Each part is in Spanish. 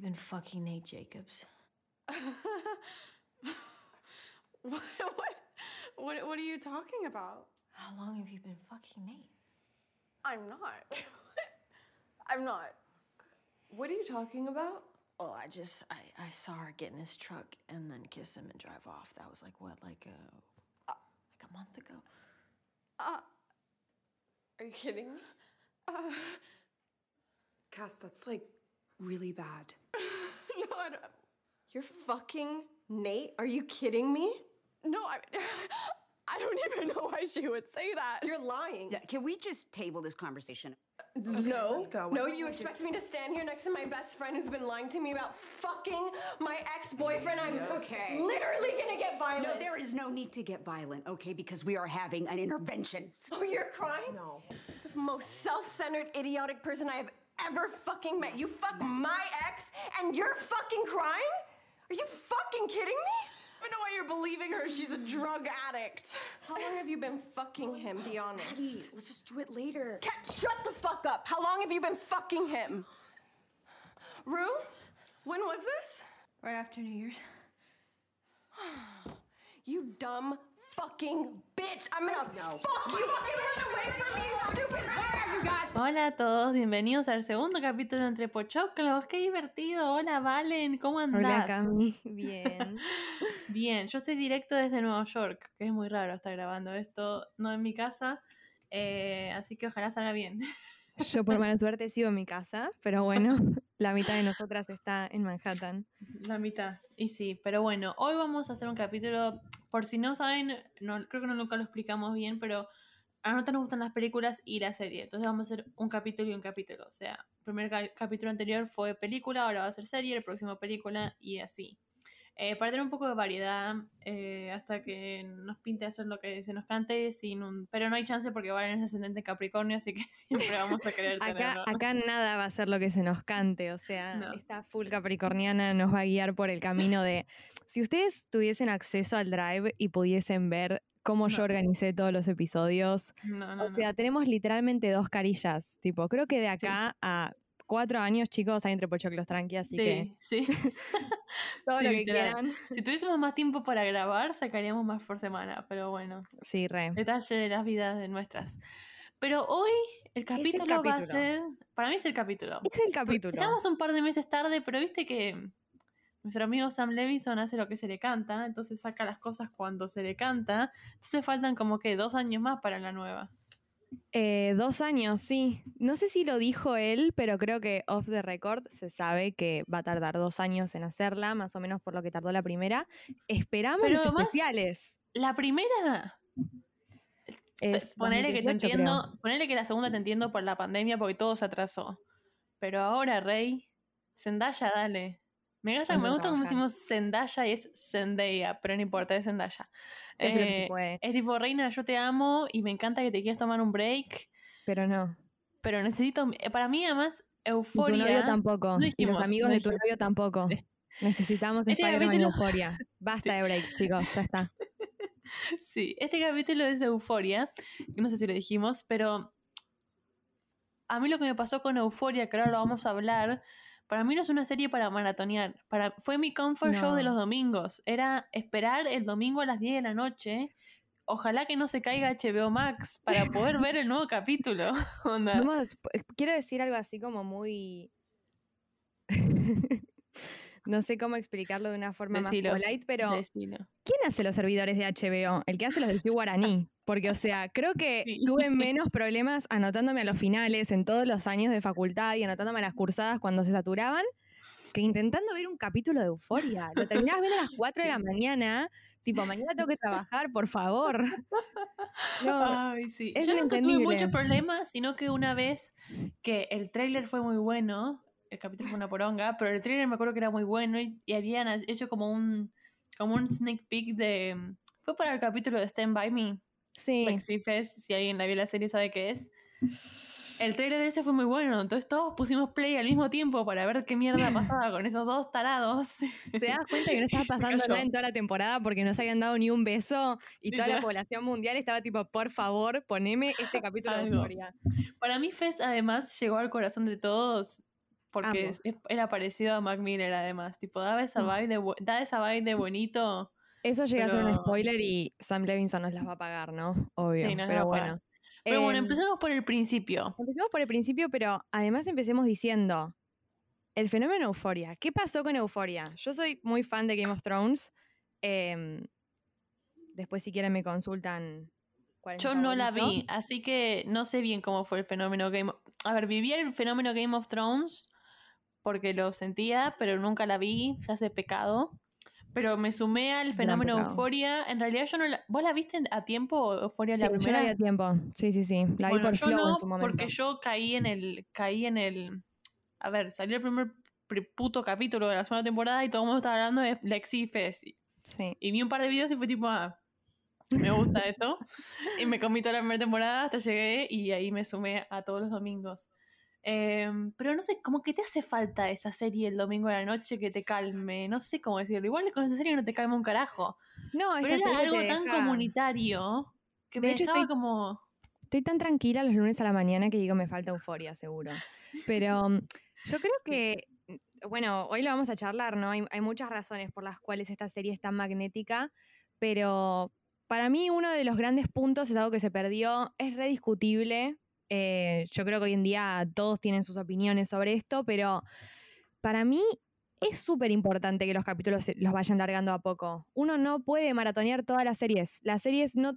you been fucking Nate Jacobs? what, what, what, what are you talking about? How long have you been fucking Nate? I'm not. I'm not. What are you talking about? Oh, I just I, I saw her get in his truck and then kiss him and drive off. That was like what, like a like a month ago. Uh, are you kidding me? Uh, Cass, that's like really bad. no, I don't. You're fucking Nate? Are you kidding me? No, I. I don't even know why she would say that. You're lying. Yeah, Can we just table this conversation? no. let's go. No, you expect me to stand here next to my best friend who's been lying to me about fucking my ex-boyfriend? I'm Okay. literally gonna get violent. No, there is no need to get violent, okay? Because we are having an intervention. Oh, you're crying? No. The most self-centered, idiotic person I have ever fucking met. You fuck my ex and you're fucking crying? Are you fucking kidding me? I don't know why you're believing her. She's a drug addict. How long have you been fucking him? Be honest. Maddie, let's just do it later. Cat, shut the fuck up. How long have you been fucking him? Rue, when was this? Right after New Year's. You dumb fucking bitch. I'm gonna fuck you. Fucking run away from me, stupid bitch. Hola a todos, bienvenidos al segundo capítulo entre Pochoclos. ¡Qué divertido! Hola Valen, ¿cómo andás? Hola Cami, bien. Bien, yo estoy directo desde Nueva York, que es muy raro estar grabando esto, no en mi casa, eh, así que ojalá salga bien. Yo por mala suerte sigo en mi casa, pero bueno, la mitad de nosotras está en Manhattan. La mitad. Y sí, pero bueno, hoy vamos a hacer un capítulo, por si no saben, no, creo que no nunca lo explicamos bien, pero a nosotros nos gustan las películas y la serie. Entonces vamos a hacer un capítulo y un capítulo. O sea, el primer ca- capítulo anterior fue película, ahora va a ser serie, el próximo película y así. Eh, para tener un poco de variedad, eh, hasta que nos pinte hacer lo que se nos cante, sin un... pero no hay chance porque Valen es ascendente en Capricornio, así que siempre vamos a querer Acá, tenerlo. acá nada va a ser lo que se nos cante, o sea, No. esta full capricorniana nos va a guiar por el camino de... Si ustedes tuviesen acceso al drive y pudiesen ver cómo yo organicé todos los episodios, No, no, o sea, tenemos literalmente dos carillas, tipo, creo que de acá a cuatro años, chicos, hay entre pochoclos tranqui, así que sí, sí. todo Sí, lo que literal. quieran. Si tuviésemos más tiempo para grabar, sacaríamos más por semana, pero bueno, Sí, re. detalle de las vidas de nuestras. Pero hoy el capítulo, va a capítulo. ser, para mí es el capítulo. Es el capítulo. Estamos un par de meses tarde, pero viste que nuestro amigo Sam Levinson hace lo que se le canta, entonces saca las cosas cuando se le canta, entonces faltan como que dos años más para la nueva. Eh, dos años, sí. No sé si lo dijo él, pero creo que off the record se sabe que va a tardar dos años en hacerla, más o menos por lo que tardó la primera. Esperamos Pero los además, especiales. La primera, Es ponele que te 2018, entiendo, creo. ponele que la segunda te entiendo por la pandemia porque todo se atrasó. Pero ahora, Rey, Zendaya, dale. Me, gusta, me gusta como decimos Zendaya y es Zendaya, pero no importa, es Zendaya. Sí, Eh, puede. es tipo, Reina, yo te amo y me encanta que te quieras tomar un break, Pero no. pero necesito, eh, para mí además, Y tu euforia. novio tampoco. No y dijimos, los amigos de tu dijimos. novio tampoco. Sí. Necesitamos Este Spider-Man capítulo- Euforia. Basta de breaks, chicos. Ya está. Sí, este capítulo es de Euforia, no sé si lo dijimos, pero a mí lo que me pasó con Euforia, que ahora lo vamos a hablar, para mí no es una serie para maratonear, para, fue mi comfort show de los domingos, era esperar el domingo a las 10 de la noche, ojalá que no se caiga HBO Max para poder ver el nuevo capítulo. Onda. A- quiero decir algo así como muy. no sé cómo explicarlo de una forma Decilo, más polite, pero Decilo. ¿quién hace los servidores de HBO? El que hace los del Guaraní. Porque, o sea, creo que Sí. tuve menos problemas anotándome a los finales en todos los años de facultad y anotándome a las cursadas cuando se saturaban que intentando ver un capítulo de Euforia. Lo terminabas viendo a las 4 de la mañana, tipo, mañana tengo que trabajar, por favor. No, Ay, sí. Yo nunca tuve muchos problemas, sino que una vez que el tráiler fue muy bueno, el capítulo fue una poronga, pero el tráiler me acuerdo que era muy bueno y, y habían hecho como un como un sneak peek de fue para el capítulo de Stand By Me, sí. Sweet Fest, si alguien la vio la serie sabe qué es. El trailer de ese fue muy bueno, entonces todos pusimos play al mismo tiempo para ver qué mierda pasaba con esos dos tarados. Te das cuenta que no estaba pasando nada en toda la temporada porque no se habían dado ni un beso y toda la población mundial estaba tipo, por favor, poneme este capítulo de Algo. Euforia. Para mí Fest además llegó al corazón de todos Porque era parecido a Mac Miller además. Tipo, daba esa Mm. vibe de, esa vibe de bonito. Eso llega a ser un spoiler y Sam Levinson nos las va a pagar, ¿no? Obvio. Sí, las pero bueno. Pero bueno, Em, empecemos por el principio. Empecemos por el principio, pero además empecemos diciendo el fenómeno Euforia. ¿Qué pasó con Euforia? Yo soy muy fan de Game of Thrones. em, después, si quieren, me consultan. cuál es Yo no la vi, así que no sé bien cómo fue el fenómeno Game of... A ver, viví el fenómeno Game of Thrones porque lo sentía, pero nunca la vi, ya sé pecado. Pero me sumé al fenómeno. Euforia. En realidad yo no la... ¿Vos la viste a tiempo, Euforia, Sí, la yo la primera? vi a tiempo. Sí, sí, sí. La vi por yo Flow no, en su momento. porque yo caí en el... Caí en el... A ver, salió el primer pri- puto capítulo de la segunda temporada y todo el mundo estaba hablando de Lexi y Fessy. Sí. Y vi un par de videos y fue tipo, ah, me gusta esto. y me comí toda la primera temporada hasta llegué y ahí me sumé a todos los domingos. Em, pero no sé, como que te hace falta esa serie el domingo de la noche que te calme. No sé cómo decirlo. Igual con esa serie no te calma un carajo. No, esta Pero era serie algo tan deja- comunitario que De me hecho, dejaba estoy- como. Estoy tan tranquila los lunes a la mañana que digo, me falta euforia, seguro. Pero mm, yo creo que, mm, bueno, hoy lo vamos a charlar, ¿no? Hay, hay muchas razones por las cuales esta serie es tan magnética, pero para mí uno de los grandes puntos es algo que se perdió, es rediscutible. Eh, yo creo que hoy en día todos tienen sus opiniones sobre esto, pero para mí es súper importante que los capítulos los vayan largando a poco. Uno no puede maratonear todas las series. Las series no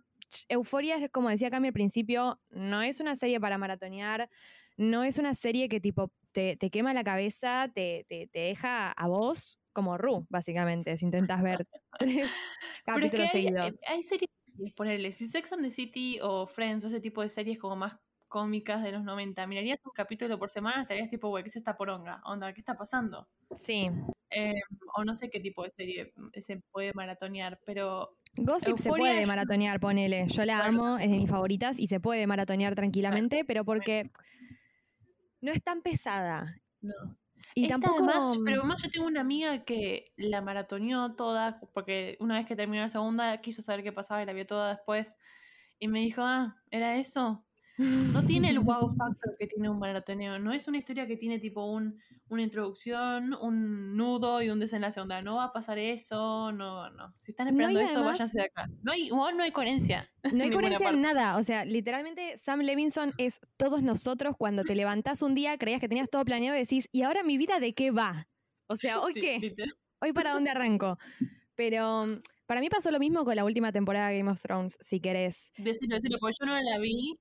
Euforia es como decía Cami al principio, no es una serie para maratonear, no es una serie que tipo te, te quema la cabeza, te, te- te deja a vos como Ru, básicamente, si intentas ver tres Pero es que capítulos hay, seguidos. hay series, ponerle, si Sex and the City o Friends o ese tipo de series como más cómicas de los 90, mirarías un capítulo por semana, estarías tipo, güey, ¿qué es esta poronga? Onda, ¿qué está pasando? Sí. Eh, o no sé qué tipo de serie mm, se puede maratonear, pero Gossip se puede yo- maratonear, ponele. Yo la amo, es de mis favoritas y se puede maratonear tranquilamente, pero porque no es tan pesada. no. Y Esta tampoco. además, pero además yo tengo una amiga que la maratoneó toda, porque una vez que terminó la segunda quiso saber qué pasaba y la vio toda después. Y me dijo, ah, ¿era eso? No tiene el wow factor que tiene un maratoneo. No es una historia que tiene tipo un, una introducción, un nudo y un desenlace. Onda, no va a pasar eso, no, no. Si están No, esperando eso, además- váyanse de acá. No hay, no hay coherencia. No hay coherencia en nada. O sea, literalmente Sam Levinson es todos nosotros cuando te levantás un día, creías que tenías todo planeado y decís, ¿y ahora mi vida de qué va? O sea, ¿hoy Sí, qué? literal. ¿Hoy para dónde arranco? Pero para mí pasó lo mismo con la última temporada de Game of Thrones, si querés. Decirlo, decirlo, porque yo no la vi,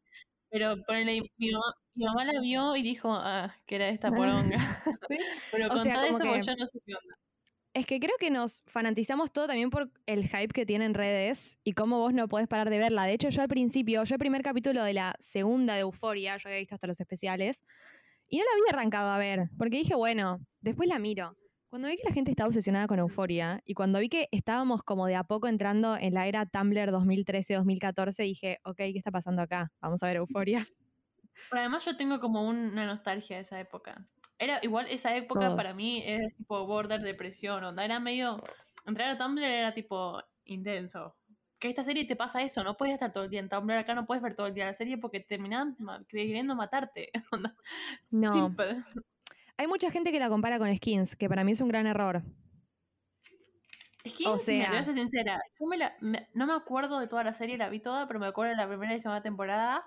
pero ponele, mi, mamá, mi mamá la vio y dijo, ah, que era esta poronga. pero O contá sea, como eso que- yo no sé qué onda. Es que creo que nos fanatizamos todo también por el hype que tiene en redes y cómo vos no podés parar de verla. De hecho, yo al principio, yo el primer capítulo de la segunda de Euforia, yo había visto hasta los especiales, y no la había arrancado a ver, porque dije, bueno, después la miro. Cuando vi que la gente estaba obsesionada con Euforia y cuando vi que estábamos como de a poco entrando en la era Tumblr 2013-2014, dije, ok, ¿qué está pasando acá? Vamos a ver Euforia. Pero además yo tengo como una nostalgia de esa época. Era igual, esa época para mí es tipo border depresión, onda, era medio, entrar a Tumblr era tipo intenso. Que esta serie te pasa eso, no puedes estar todo el día en Tumblr, acá no puedes ver todo el día la serie porque terminan queriendo matarte. onda. No. Simple. Hay mucha gente que la compara con Skins, que para mí es un gran error. Que, O mira, te voy sea- a ser sincera, yo me la- me- no me acuerdo de toda la serie, la vi toda, pero me acuerdo de la primera y segunda temporada,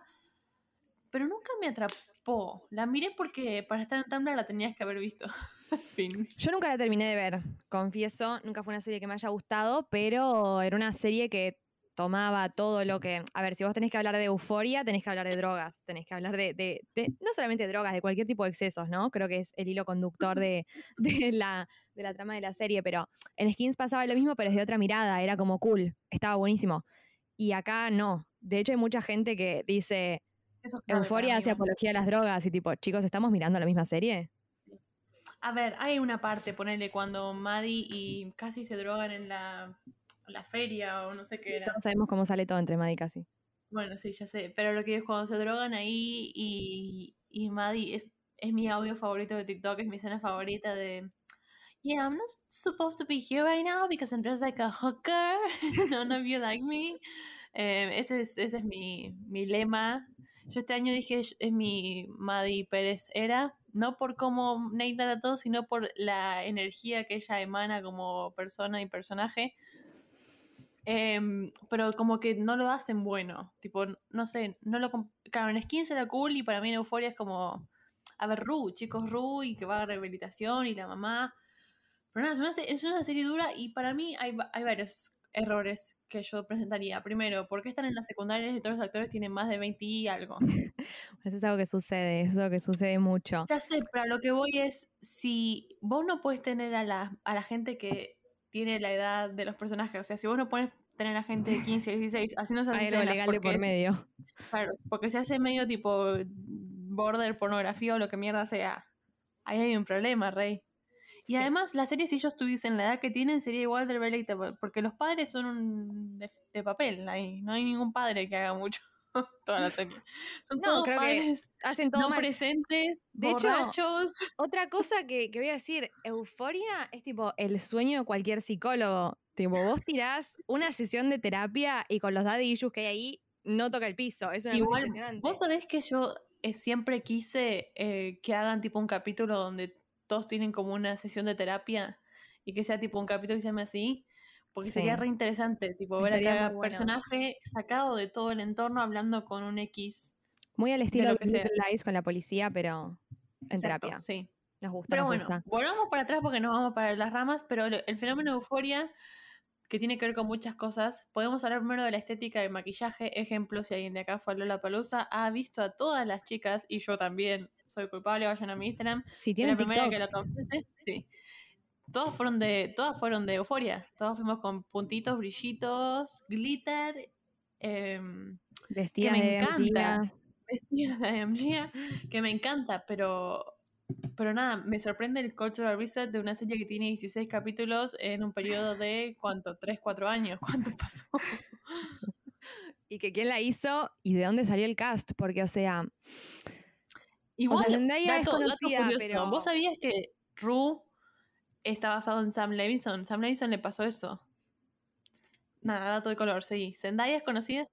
pero nunca me atrapó. La miré porque para estar en Tumblr la tenías que haber visto. fin. Yo nunca la terminé de ver, confieso, nunca fue una serie que me haya gustado, pero era una serie que tomaba todo lo que... A ver, si vos tenés que hablar de euforia, tenés que hablar de drogas, tenés que hablar de, de- de- no solamente de drogas, de cualquier tipo de excesos, ¿no? Creo que es el hilo conductor de, de la, de la trama de la serie, pero en Skins pasaba lo mismo, pero desde otra mirada, era como cool, estaba buenísimo. Y acá no. De hecho, hay mucha gente que dice, Eso es euforia hace apología a las drogas, y tipo, chicos, ¿estamos mirando la misma serie? A ver, hay una parte, ponele, cuando Maddie y casi se drogan en la, la feria o no sé qué era. Todos sabemos cómo sale todo entre Maddie y Cassie. Bueno, sí, ya sé. Pero lo que es cuando se drogan ahí y, y Maddie es, es mi audio favorito de TikTok, es mi escena favorita de. Yeah, I'm not supposed to be here right now because I'm dressed like a hooker. None of you like me. Eh, ese es, ese es mi, mi lema. Yo este año dije, es mi Maddie Pérez era. no por cómo Nate trata a todos, sino por la energía que ella emana como persona y personaje. Em, pero como que no lo hacen bueno. Tipo, no sé, no lo. Claro, en Skins era cool y para mí en Euphoria es como. A ver, Ru, chicos, Ru, y que va a rehabilitación y la mamá. Pero nada, es una, es una serie dura y para mí hay, hay varios errores que yo presentaría. Primero, ¿por qué están en las secundarias y todos los actores tienen más de 20 y algo? Eso es algo que sucede, eso es algo que sucede mucho. Ya sé, pero lo que voy es, si vos no puedes tener a la, a la gente que tiene la edad de los personajes, o sea, si vos no puedes tener a gente de 15, 16 haciendo esas Hay escenas legal de por medio. Claro, porque se hace medio tipo border pornografía o lo que mierda sea. Ahí hay un problema, Rey. Y Sí. además, la serie, si ellos tuviesen la edad que tienen, sería igual de relatable, porque los padres son un de, de papel ahí. No hay ningún padre que haga mucho toda la serie. Son No, todos creo que Hacen todo no mal. presentes, De hecho, borrachos. Otra cosa que, que voy a decir, euforia es tipo el sueño de cualquier psicólogo. Tipo, vos tirás una sesión de terapia y con los daddy issues que hay ahí, no toca el piso. Es una Igual, impresionante. vos sabés que yo eh, siempre quise eh, que hagan tipo un capítulo donde todos tienen como una sesión de terapia y que sea tipo un capítulo que se llame así, porque sería Sí. re interesante, tipo ver a cada bueno. personaje sacado de todo el entorno hablando con un X. Muy al estilo lo de que sea. Little Lies con la policía, pero en Exacto, terapia. Sí. Nos gusta. Pero nos bueno, gusta. volvamos para atrás porque nos vamos para las ramas, pero lo- el fenómeno de euforia, que tiene que ver con muchas cosas, podemos hablar primero de la estética del maquillaje. Ejemplo, si alguien de acá fue a Lola Palusa, ha visto a todas las chicas, y yo también soy culpable, vayan a mi Instagram, Si que la tienen primera TikTok, que lo confiese, sí. Todas fueron de, todas fueron de euforia. Todas fuimos con puntitos, brillitos, glitter, em, vestidas me de encanta. Vestidas de MG, que me encanta, pero pero nada, me sorprende el cultural reset de una serie que tiene 16 capítulos en un periodo de ¿cuánto? 3, 4 años. ¿Cuánto pasó? Y que quién la hizo y de dónde salió el cast. Porque, o sea, Igual, Zendaya es dato- dato conocida, curioso, pero- ¿Vos sabías que Ru está basado en Sam Levinson? Sam Levinson le pasó eso. Nada, dato de color, sí. ¿Zendaya es conocida?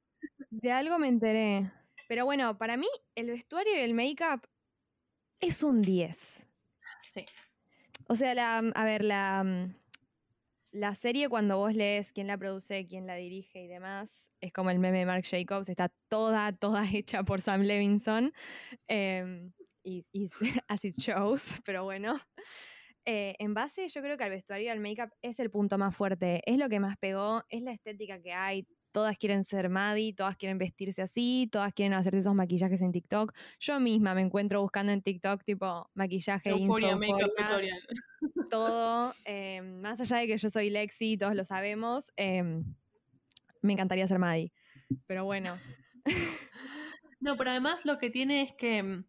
de algo me enteré. Pero bueno, para mí, el vestuario y el make-up es un 10. Sí. O sea, la, a ver, la, mm, la serie cuando vos lees quién la produce, quién la dirige y demás, es como el meme de Mark Jacobs, está toda, toda hecha por Sam Levinson. em, y, y as it shows, pero bueno. Eh, en base, yo creo que al vestuario y al make-up es el punto más fuerte, es lo que más pegó, es la estética que hay. Todas quieren ser Maddie, todas quieren vestirse así, todas quieren hacerse esos maquillajes en TikTok. Yo misma me encuentro buscando en TikTok tipo maquillaje, Euforia, inspo, euforia, tutorial. todo. eh, más allá de que yo soy Lexi, todos lo sabemos, eh, me encantaría ser Maddie. Pero bueno, No, pero además lo que tiene es que mm,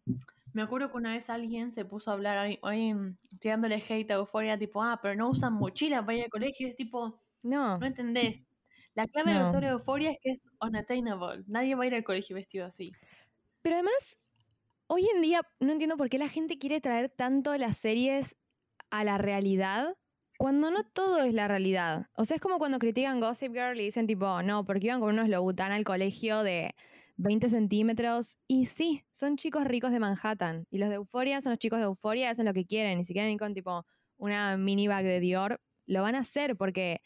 me acuerdo que una vez alguien se puso a hablar ahí, mm, tirándole hate a Euforia, tipo, ah, pero no usan mochila para ir al colegio. Y es tipo, no. no entendés. La clave del No. vestuario de Euforia es que es unattainable. Nadie va a ir al colegio vestido así. Pero además, hoy en día no entiendo por qué la gente quiere traer tanto las series a la realidad cuando no todo es la realidad. O sea, es como cuando critican Gossip Girl y dicen tipo, no, porque iban con unos Louboutin al colegio de 20 centímetros. Y sí, son chicos ricos de Manhattan. Y los de Euforia son los chicos de Euforia, hacen lo que quieren. Y si quieren ir con tipo una mini bag de Dior, lo van a hacer porque,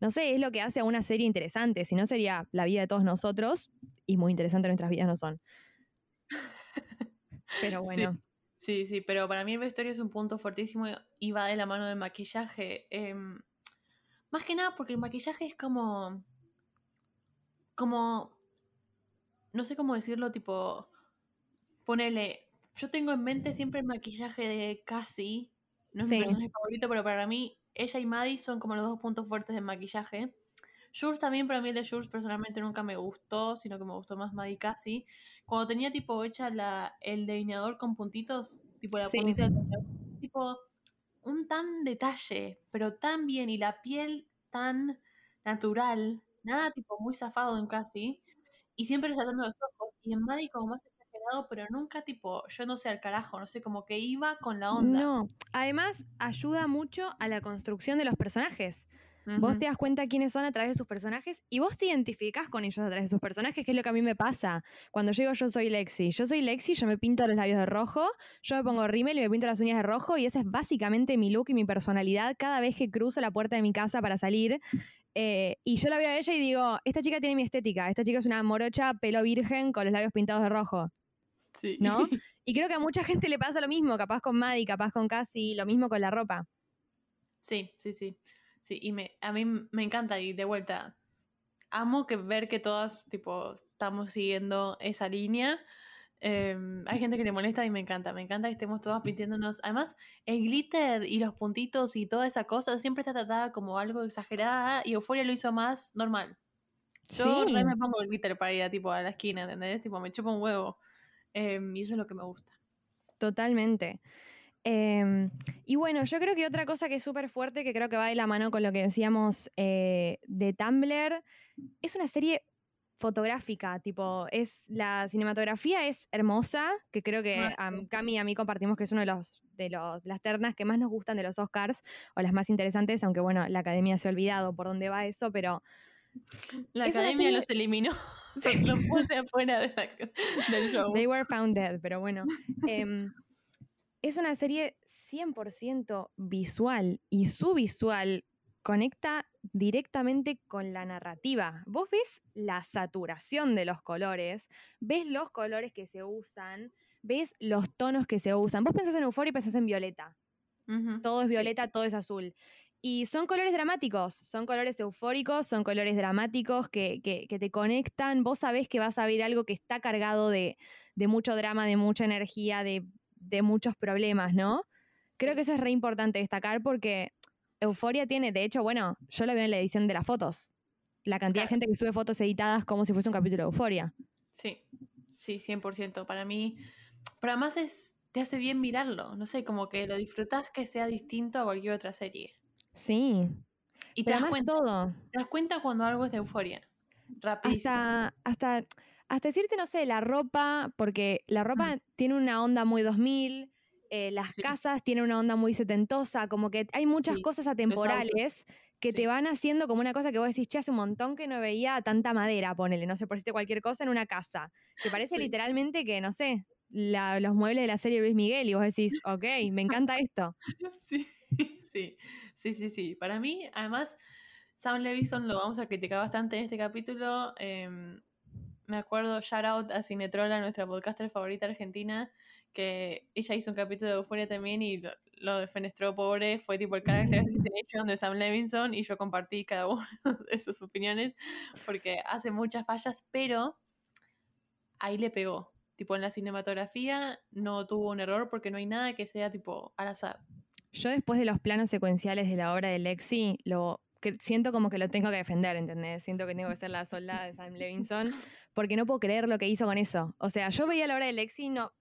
no sé, es lo que hace a una serie interesante. Si no, sería la vida de todos nosotros. Y muy interesante nuestras vidas no son. Pero bueno. Sí, sí, pero para mí el vestuario es un punto fuertísimo y va de la mano del maquillaje. em, más que nada porque el maquillaje es como. como. No sé cómo decirlo, tipo. Ponele. Yo tengo en mente siempre el maquillaje de Cassie. No es mi personaje favorito, pero para mí, ella y Maddie son como los dos puntos fuertes del maquillaje. Jules también, pero a mí el de Jules personalmente nunca me gustó, sino que me gustó más Maddie Cassie. Cuando tenía tipo hecha la, el delineador con puntitos, tipo la Sí. puntita del delineador, tipo un tan detalle, pero tan bien, y la piel tan natural, nada tipo muy zafado en Cassie, y siempre resaltando los ojos, y en Maddie como más exagerado, pero nunca tipo, yo no sé al carajo, no sé, como que iba con la onda. No. Además, ayuda mucho a la construcción de los personajes. Vos te das cuenta quiénes son a través de sus personajes y vos te identificás con ellos a través de sus personajes, que es lo que a mí me pasa. Cuando digo yo soy Lexi, yo soy Lexi, yo me pinto los labios de rojo, yo me pongo rímel y me pinto las uñas de rojo y ese es básicamente mi look y mi personalidad cada vez que cruzo la puerta de mi casa para salir. Eh, y yo la veo a ella y digo, esta chica tiene mi estética, esta chica es una morocha, pelo virgen, con los labios pintados de rojo. Sí. ¿no? Y creo que a mucha gente le pasa lo mismo, capaz con Maddie, capaz con Cassie, lo mismo con la ropa. Sí, sí, sí. Sí, y me, a mí me encanta y de vuelta. Amo que ver que todas, tipo, estamos siguiendo esa línea. Em, hay gente que le molesta y me encanta. Me encanta que estemos todas pintiéndonos. Además, el glitter y los puntitos y toda esa cosa siempre está tratada como algo exagerada y Euphoria lo hizo más normal. Yo Sí. me pongo el glitter para ir a, tipo, a la esquina, ¿entendés? Tipo, me chupa un huevo. Em, y eso es lo que me gusta. Totalmente. Em, y bueno, yo creo que otra cosa que es súper fuerte, que creo que va de la mano con lo que decíamos eh, de Tumblr, es una serie fotográfica, tipo, es la cinematografía es hermosa, que creo que a. Cami y a mí compartimos que es uno de los de los las ternas que más nos gustan de los Oscars o las más interesantes, aunque bueno, la academia se ha olvidado por dónde va eso, pero La Es academia los eliminó. los puse afuera de la- del show. They were found dead, pero bueno. Em, es una serie 100% visual y su visual conecta directamente con la narrativa. Vos ves la saturación de los colores, ves los colores que se usan, ves los tonos que se usan. Vos pensás en Euphoria y pensás en violeta. Todo es sí. violeta, todo es azul. Y son colores dramáticos, son colores eufóricos, son colores dramáticos que, que- que te conectan. Vos sabés que vas a ver algo que está cargado de, de mucho drama, de mucha energía, de, de muchos problemas, ¿no? Creo que eso es re importante destacar porque Euforia tiene, de hecho, bueno, yo lo veo en la edición de las fotos. La cantidad de gente que sube fotos editadas como si fuese un capítulo de Euforia. Sí, sí, 100%. Para mí, pero además es, te hace bien mirarlo. No sé, como que lo disfrutás que sea distinto a cualquier otra serie. Sí. Y te das, cuenta, todo. te das cuenta cuando algo es de euforia. Rapidísimo. hasta, hasta, hasta decirte, no sé, la ropa, porque la ropa tiene una onda muy 2000, eh, las Sí. casas tienen una onda muy setentosa, como que hay muchas Sí, cosas atemporales que sí. te van haciendo como una cosa que vos decís, che, hace un montón que no veía tanta madera, ponele, no sé, por decirte cualquier cosa en una casa, que parece literalmente que, no sé, la- los muebles de la serie Luis Miguel y vos decís, ok, me encanta esto. Sí, sí, sí, sí, sí. Para mí, además, Sam Levison lo vamos a criticar bastante en este capítulo. em, me acuerdo, shout out a Cinetrola, nuestra podcaster favorita argentina, que ella hizo un capítulo de Euphoria también y lo, lo defenestró pobre. Fue tipo el character assassination de Sam Levinson y yo compartí cada una de sus opiniones porque hace muchas fallas, pero ahí le pegó. Tipo, en la cinematografía no tuvo un error porque no hay nada que sea tipo al azar. Yo después de los planos secuenciales de la obra de Lexi, lo que siento como que lo tengo que defender, ¿entendés? Siento que tengo que ser la soldada de Sam Levinson, porque no puedo creer lo que hizo con eso. O sea, yo veía la obra de Lexi y no...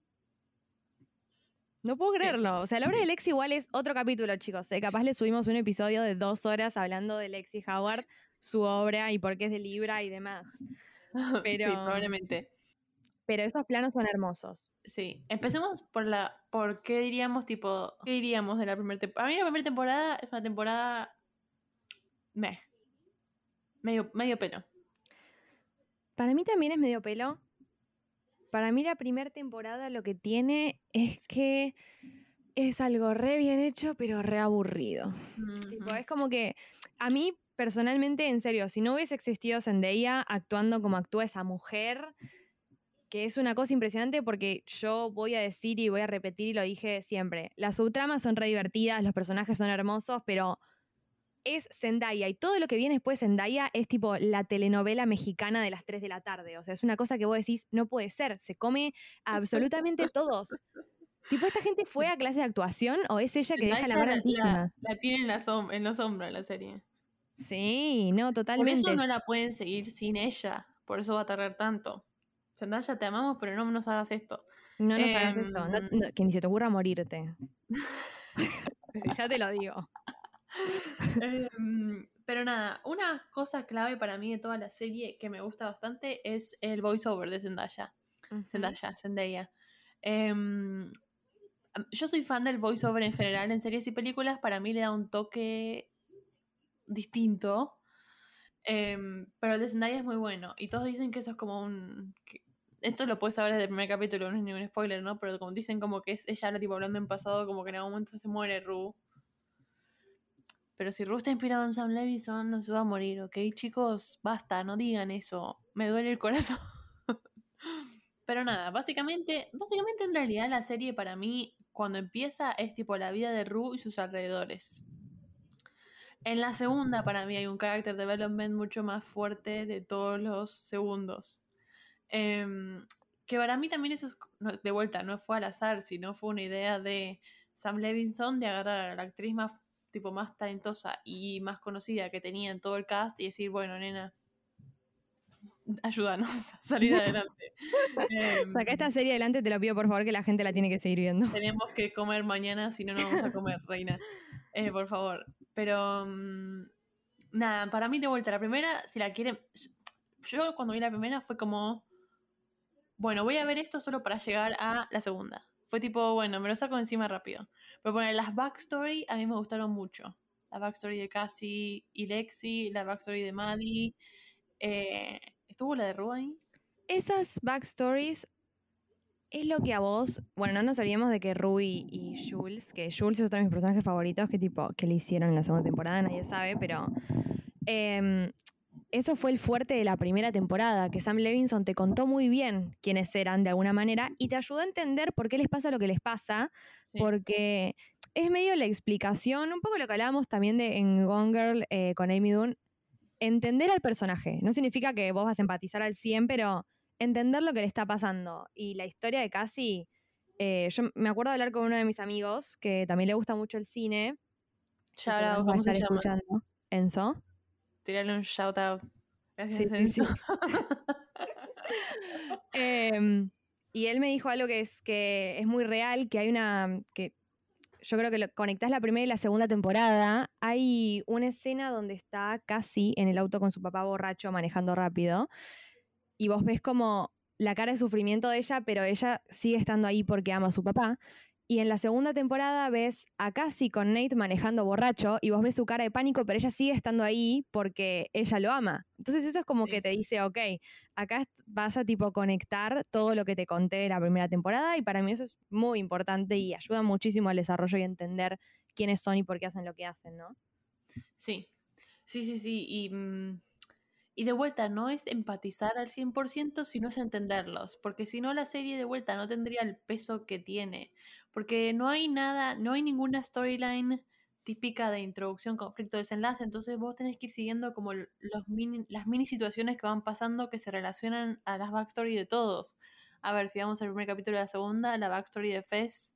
No puedo Sí. creerlo. O sea, la obra de Lexi igual es otro capítulo, chicos. ¿eh? Capaz le subimos un episodio de dos horas hablando de Lexi Howard, su obra y por qué es de Libra y demás. Sí, Pero- probablemente. Pero esos planos son hermosos. Sí. Empecemos por la. ¿Por qué diríamos, tipo. ¿Qué diríamos de la primera temporada? A mí la primera temporada es una temporada. Meh. Medio, medio pelo. Para mí también es medio pelo. Para mí la primera temporada lo que tiene es que es algo re bien hecho, pero re aburrido. Tipo, es como que a mí personalmente, en serio, si no hubiese existido Zendaya actuando como actúa esa mujer, que es una cosa impresionante porque yo voy a decir y voy a repetir y lo dije siempre, las subtramas son re divertidas, los personajes son hermosos, pero es Zendaya y todo lo que viene después de Zendaya es tipo la telenovela mexicana de las 3 de la tarde. O sea, es una cosa que vos decís, no puede ser, se come absolutamente todos. Tipo, ¿esta gente fue a clase de actuación o es ella que deja la vara la, tiene en, la en los hombros la serie. Sí, no, Por totalmente. eso no la pueden seguir sin ella. Por eso va a tardar tanto. Zendaya, te amamos, pero no nos hagas esto. No nos hagas esto. no- Em, no- que ni se te ocurra morirte. ya te lo digo. Em, pero nada, una cosa clave para mí de toda la serie que me gusta bastante es el voiceover de Zendaya. Zendaya, Zendaya. Em, yo soy fan del voiceover en general en series y películas. Para mí le da un toque distinto. Em, pero el de Zendaya es muy bueno. Y todos dicen que eso es como un. que- esto lo puedes saber desde el primer capítulo, no es ningún spoiler, ¿no? Pero como dicen como que es ella tipo hablando en pasado, como que en algún momento se muere Rue. Pero si Rue está inspirado en Sam Levinson, no se va a morir, ¿ok? Chicos, basta, no digan eso. Me duele el corazón. Pero nada, básicamente, básicamente en realidad la serie para mí, cuando empieza, es tipo la vida de Rue y sus alrededores. En la segunda, para mí, hay un character development mucho más fuerte de todos los segundos. Em, que para mí también eso es, de vuelta, no fue al azar, sino fue una idea de Sam Levinson de agarrar a la actriz más, tipo, más talentosa y más conocida que tenía en todo el cast y decir, bueno, nena, ayúdanos a salir adelante. Em, Saca esta serie adelante, te lo pido por favor que la gente la tiene que seguir viendo. tenemos que comer mañana, si no, no vamos a comer, reina. Eh, por favor. Pero, mm, nada, para mí de vuelta, la primera, si la quieren... Yo cuando vi la primera fue como, bueno, voy a ver esto solo para llegar a la segunda. Fue tipo, bueno, me lo saco encima rápido. Pero poner las backstory a mí me gustaron mucho. La backstory de Cassie y Lexi, la backstory de Maddie. eh, ¿Estuvo la de ahí? Esas backstories es lo que a vos, bueno, no nos olvidemos de que Rui y Jules, que Jules es otro de mis personajes favoritos, que tipo, que le hicieron en la segunda temporada, nadie sabe, pero em, eso fue el fuerte de la primera temporada, que Sam Levinson te contó muy bien quiénes eran de alguna manera y te ayudó a entender por qué les pasa lo que les pasa, Sí. porque es medio la explicación, un poco lo que hablábamos también de en Gone Girl eh, con Amy Dunn, entender al personaje. No significa que vos vas a empatizar al 100, pero entender lo que le está pasando. Y la historia de Cassie, eh, yo me acuerdo de hablar con uno de mis amigos que también le gusta mucho el cine. que Shout out, seguramente va a ¿cómo se estar llama? escuchando. Enzo. Tirarle un shout out. Gracias, Sí. Em, y él me dijo algo que es que es muy real, que hay una que yo creo que lo, conectás la primera y la segunda temporada. Hay una escena donde está casi en el auto con su papá borracho manejando rápido. Y vos ves como la cara de sufrimiento de ella, pero ella sigue estando ahí porque ama a su papá. Y en la segunda temporada ves a Cassie con Nate manejando borracho y vos ves su cara de pánico, pero ella sigue estando ahí porque ella lo ama. Entonces eso es como Sí. que te dice, ok, acá vas a tipo conectar todo lo que te conté de la primera temporada y para mí eso es muy importante y ayuda muchísimo al desarrollo y entender quiénes son y por qué hacen lo que hacen, ¿no? Sí, sí, sí, sí. Y, mm, y de vuelta, no es empatizar al 100%, sino es entenderlos. Porque si no, la serie de vuelta no tendría el peso que tiene. Porque no hay nada, no hay ninguna storyline típica de introducción, conflicto, desenlace. Entonces vos tenés que ir siguiendo como los mini, las mini situaciones que van pasando que se relacionan a las backstory de todos. A ver, si vamos al primer capítulo de la segunda, la backstory de Fez,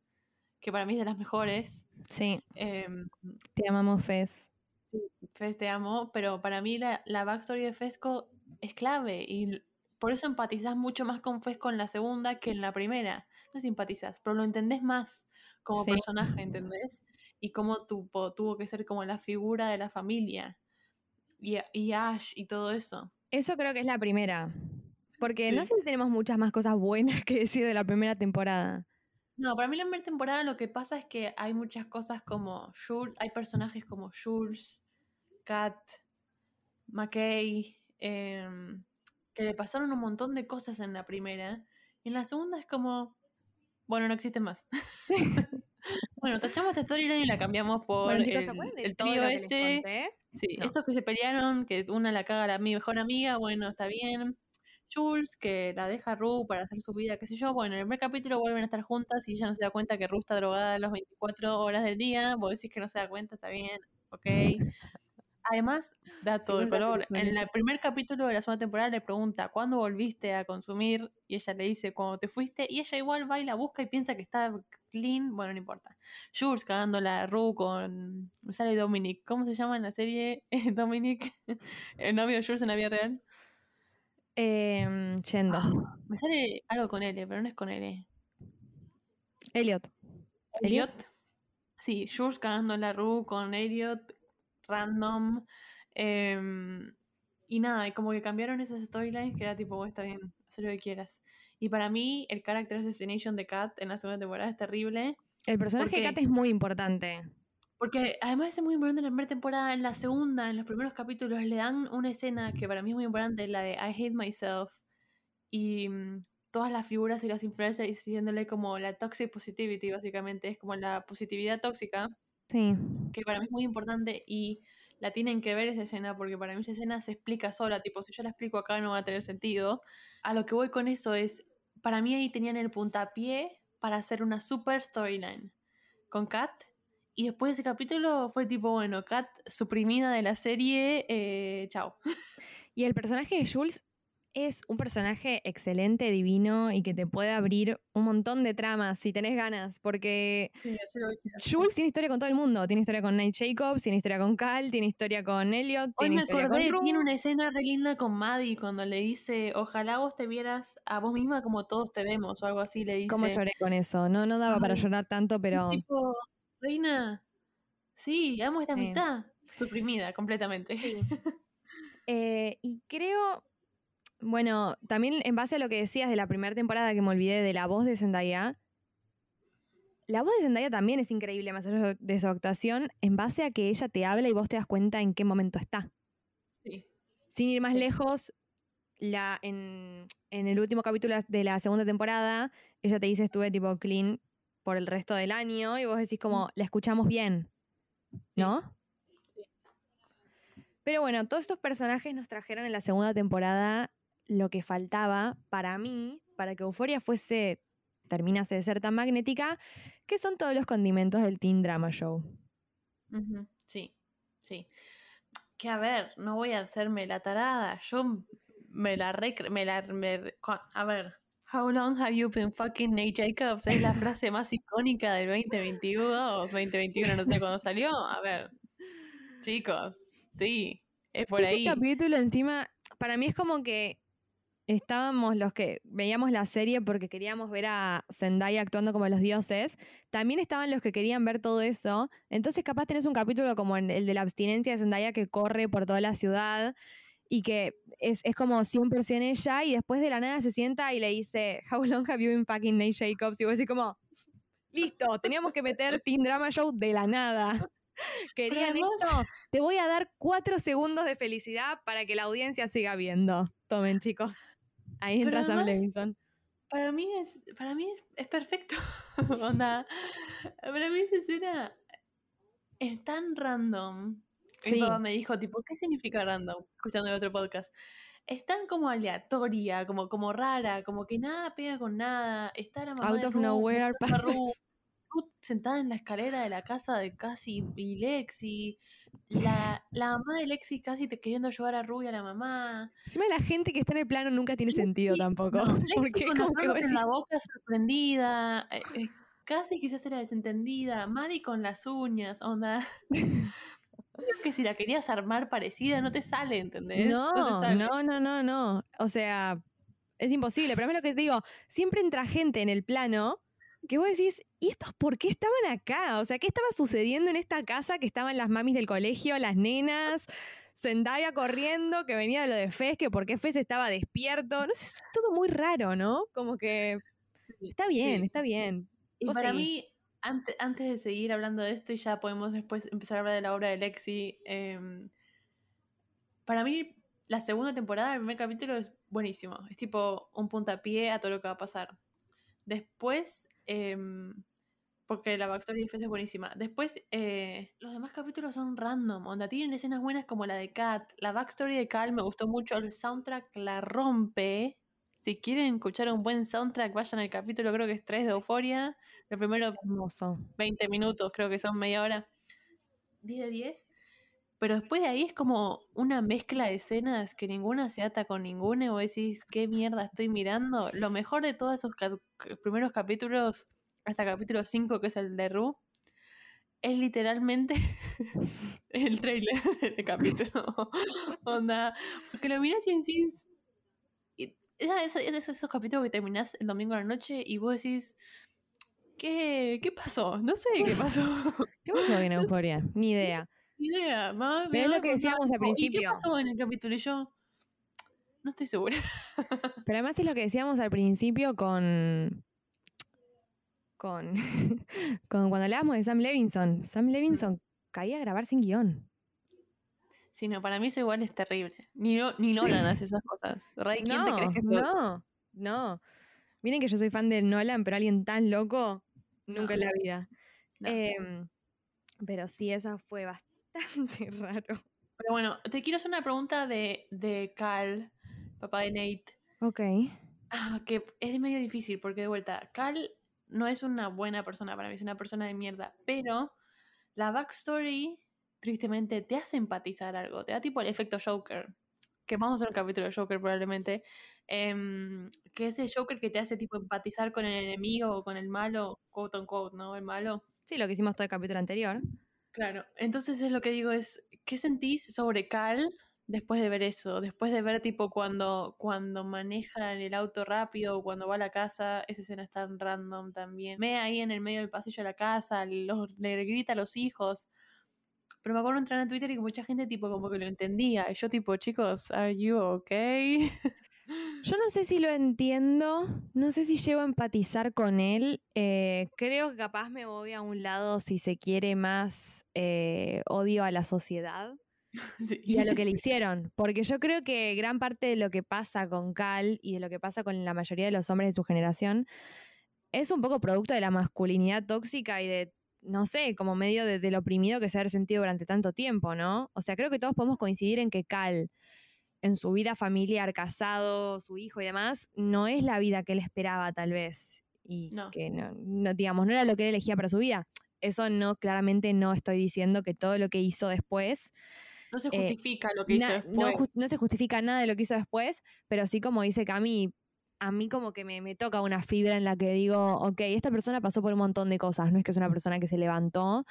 que para mí es de las mejores. Sí, em, te amamos, Fez. Sí, Fez te amo, pero para mí la, la backstory de Fesco es clave y por eso empatizás mucho más con Fesco en la segunda que en la primera. No simpatizas, pero lo entendés más como Sí. personaje, ¿entendés? Y cómo tuvo, tuvo que ser como la figura de la familia. Y, y Ash y todo eso. Eso creo que es la primera. Porque no sé si tenemos muchas más cosas buenas que decir de la primera temporada. No, para mí la primera temporada lo que pasa es que hay muchas cosas como Jules, hay personajes como Jules, Kat, McKay, em, que le pasaron un montón de cosas en la primera. Y en la segunda es como, bueno, no existe más. bueno, tachamos esta storyline y la cambiamos por Bueno, chicos, ¿se el, el trío este. Sí, No. estos que se pelearon, que una la caga a la mi mejor amiga, bueno, está bien. Jules, que la deja a Ru para hacer su vida, qué sé yo. Bueno, en el primer capítulo vuelven a estar juntas y ella no se da cuenta que Ru está drogada las 24 horas del día. Vos decís que no se da cuenta, está bien, ok. Además, dato de color, en el primer capítulo de la segunda temporada le pregunta, ¿cuándo volviste a consumir? Y ella le dice, cuando te fuiste. Y ella igual va y la busca y piensa que está clean. Bueno, no importa. Jules cagándola a Ru con... Me sale Dominic. ¿Cómo se llama en la serie? Dominic, el novio de Jules en la vida real. Em, Yendo. Me sale algo con L, pero no es con L. ¿Elliot? Elliot. Sí, Jules cagando la Ru con Elliot, random. em, y nada, y como que cambiaron esas storylines que era tipo, "Bueno, está bien, haz lo que quieras. Y para mí, el character assassination de Kat en la segunda temporada es terrible. El personaje de qué? Kat es muy importante. Porque además es muy importante en la primera temporada, en la segunda, en los primeros capítulos, le dan una escena que para mí es muy importante, la de I Hate Myself. Y mm, todas las figuras y las influencers diciéndole como la toxic positivity, básicamente, es como la positividad tóxica, Sí. que para mí es muy importante y la tienen que ver esa escena porque para mí esa escena se explica sola, tipo, si yo la explico acá no va a tener sentido. A lo que voy con eso es, para mí ahí tenían el puntapié para hacer una super storyline con Kat. Y después de ese capítulo fue tipo, bueno, Kat suprimida de la serie, eh, chao. Y el personaje de Jules es un personaje excelente, divino y que te puede abrir un montón de tramas si tenés ganas, porque Jules tiene historia con todo el mundo. Tiene historia con Nate Jacobs, tiene historia con Cal, tiene historia con Elliot, Hoy tiene me historia acordé, con tiene una escena re linda con Maddie cuando le dice, ojalá vos te vieras a vos misma como todos te vemos, o algo así, le dice. ¿Cómo lloré con eso? No, no daba para llorar tanto, pero Tipo, reina, sí, amo esta Sí. amistad. Suprimida completamente. Eh, y creo, bueno, también en base a lo que decías de la primera temporada que me olvidé de la voz de Zendaya, la voz de Zendaya también es increíble, más allá de su actuación, en base a que ella te habla y vos te das cuenta en qué momento está. Sí. Sin ir más Sí. lejos, la, en, en el último capítulo de la segunda temporada, ella te dice estuve tipo clean por el resto del año y vos decís como, la escuchamos bien, ¿no? Pero bueno, todos estos personajes nos trajeron en la segunda temporada lo que faltaba para mí, para que Euforia fuese, terminase de ser tan magnética, que son todos los condimentos del Teen Drama Show. Sí, sí. Que a ver, no voy a hacerme la tarada. Yo me la recre... Me la, me- a ver. How long have you been fucking Nate Jacobs? Es la frase más icónica del 2021 o 2021, no sé cuándo salió. A ver, chicos, sí, es por Ese ahí. capítulo encima, para mí es como que estábamos los que veíamos la serie porque queríamos ver a Zendaya actuando como los dioses, también estaban los que querían ver todo eso, entonces capaz tenés un capítulo como el de la abstinencia de Zendaya que corre por toda la ciudad y que es, es como 100% ella y después de la nada se sienta y le dice, How long have you been packing Nate Jacobs? Y vos decís como, listo, teníamos que meter Teen Drama Show de la nada. Querían esto, te voy a dar cuatro segundos de felicidad para que la audiencia siga viendo. Tomen, chicos. Ahí entra Sam Levinson. Para mí es, para mí es, es perfecto. Onda, para mí esa escena es tan random. Mi papá me dijo, tipo, ¿qué significa random? Escuchando el otro podcast. Es tan como aleatoria, como, como rara, como que nada pega con nada. Está la mamá Out de of nowhere, buscando a Ru, Ru sentada en la escalera de la casa de Cassie y Lexi. La, la mamá de Lexi casi te queriendo ayudar a Ru y a la mamá. Encima la gente que está en el plano nunca tiene sentido tampoco. no, Porque con como que vos en la boca sorprendida. eh, eh, casi quizás era desentendida. Maddie con las uñas, onda. Creo que si la querías armar parecida, no te sale, ¿entendés? te no, sale. no, no, no, no. O sea, es imposible. Pero a mí lo que te digo, siempre entra gente en el plano que vos decís, ¿y estos por qué estaban acá? O sea, ¿qué estaba sucediendo en esta casa que estaban las mamis del colegio, las nenas? Zendaya corriendo, que venía de lo de Fez, que por qué Fez estaba despierto. No sé, es todo muy raro, ¿no? Como que está bien, sí. está bien. Y para mí, ante- antes de seguir hablando de esto, y ya podemos después empezar a hablar de la obra de Lexi, em, para mí la segunda temporada, el primer capítulo es buenísimo. Es tipo un puntapié a todo lo que va a pasar. Después, em, porque la backstory de Fez es buenísima. Después, eh, los demás capítulos son random. Onda, tienen escenas buenas como la de Kat. La backstory de Cal me gustó mucho. El soundtrack la rompe. Si quieren escuchar un buen soundtrack, vayan al capítulo, creo que es 3 de Euforia. El primero Hermoso. 20 minutos, creo que son media hora. 10 de 10. Pero después de ahí es como una mezcla de escenas que ninguna se ata con ninguna y vos decís, ¿qué mierda estoy mirando? Lo mejor de todos esos ca- primeros capítulos, hasta capítulo 5, que es el de Ru, es literalmente el trailer del capítulo. Onda, porque lo mirás y esa- esa- Es de esos capítulos que terminás el domingo a la noche y vos decís... ¿Qué, ¿Qué pasó? No sé qué pasó. ¿Qué pasó en Euforia? Ni idea. Idea. mamá Pero es lo que decíamos al algo. ¿Y principio. qué pasó en el capítulo? Y yo no estoy segura. Pero además es lo que decíamos al principio con. con. con cuando hablábamos de Sam Levinson. Sam Levinson caí a grabar sin guion. Sí, no, para mí eso igual es terrible. Ni, no, ni Nolan hace esas cosas. Ray, ¿quién te crees que sos? no, no. Miren que yo soy fan de Nolan, pero alguien tan loco, nunca en la vida. No. Em, pero sí, eso fue bastante raro. Pero bueno, te quiero hacer una pregunta de, de Cal, papá de Nate. Ok. Ah, que es medio difícil porque de vuelta, Cal no es una buena persona para mí, es una persona de mierda, pero la backstory, tristemente, te hace empatizar algo, te da tipo el efecto Joker, que vamos a hacer un capítulo de Joker probablemente, em, que es el Joker que te hace tipo empatizar con el enemigo o con el malo, quote unquote, ¿no? El malo. Sí, lo que hicimos todo el capítulo anterior. Claro, entonces es lo que digo es, ¿qué sentís sobre Cal después de ver eso? Después de ver tipo cuando, cuando maneja el auto rápido o cuando va a la casa, esa escena es tan random también. Ve ahí en el medio del pasillo de la casa, los- le grita a los hijos. Pero me acuerdo entrar en Twitter y que mucha gente tipo como que lo entendía. Y yo tipo, chicos, ¿are you okay? Yo no sé si lo entiendo, no sé si llego a empatizar con él. eh, creo que capaz me voy a un lado, si se quiere, más eh, odio a la sociedad Sí. y a lo que le hicieron. Porque yo creo que gran parte de lo que pasa con Cal y de lo que pasa con la mayoría de los hombres de su generación es un poco producto de la masculinidad tóxica y de, no sé, como medio de, del oprimido que se ha sentido durante tanto tiempo, ¿no? O sea, creo que todos podemos coincidir en que Cal, en su vida familiar, casado, su hijo y demás, no es la vida que él esperaba, tal vez. Y No. que no, no, digamos, no era lo que él elegía para su vida. Eso no, claramente no estoy diciendo que todo lo que hizo después No se eh, justifica lo que hizo Na- después. no se justifica nada de lo que hizo después, pero sí como dice Cami, a mí como que me, me toca una fibra en la que digo, ok, esta persona pasó por un montón de cosas, no es que es una persona que se levantó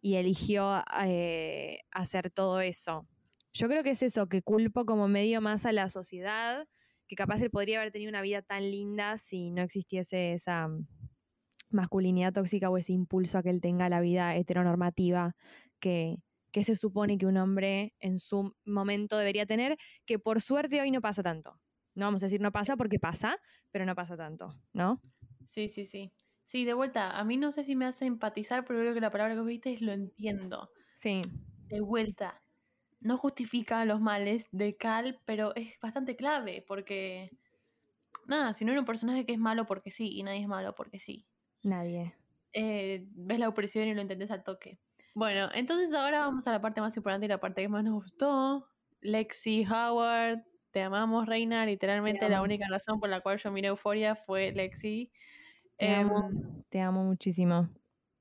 y eligió eh, hacer todo eso. Yo creo que es eso, que culpo como medio más a la sociedad, que capaz él podría haber tenido una vida tan linda si no existiese esa mm, masculinidad tóxica o ese impulso a que él tenga la vida heteronormativa que, que se supone que un hombre en su momento debería tener, que por suerte hoy no pasa tanto. No vamos a decir no pasa porque pasa, pero no pasa tanto, ¿no? Sí, sí, sí. Sí, de vuelta, a mí no sé si me hace empatizar, pero creo que la palabra que viste es lo entiendo. Sí. De vuelta, no justifica los males de Cal, pero es bastante clave, porque. Nada, si no era un personaje que es malo porque sí, y nadie es malo porque sí. Nadie. Eh, ves la opresión y lo entendés al toque. Bueno, entonces ahora vamos a la parte más importante y la parte que más nos gustó. Lexi Howard, te amamos, Reina. Literalmente la amo. única razón por la cual yo miré Euforia fue Lexi. Te amo, Em, te amo muchísimo.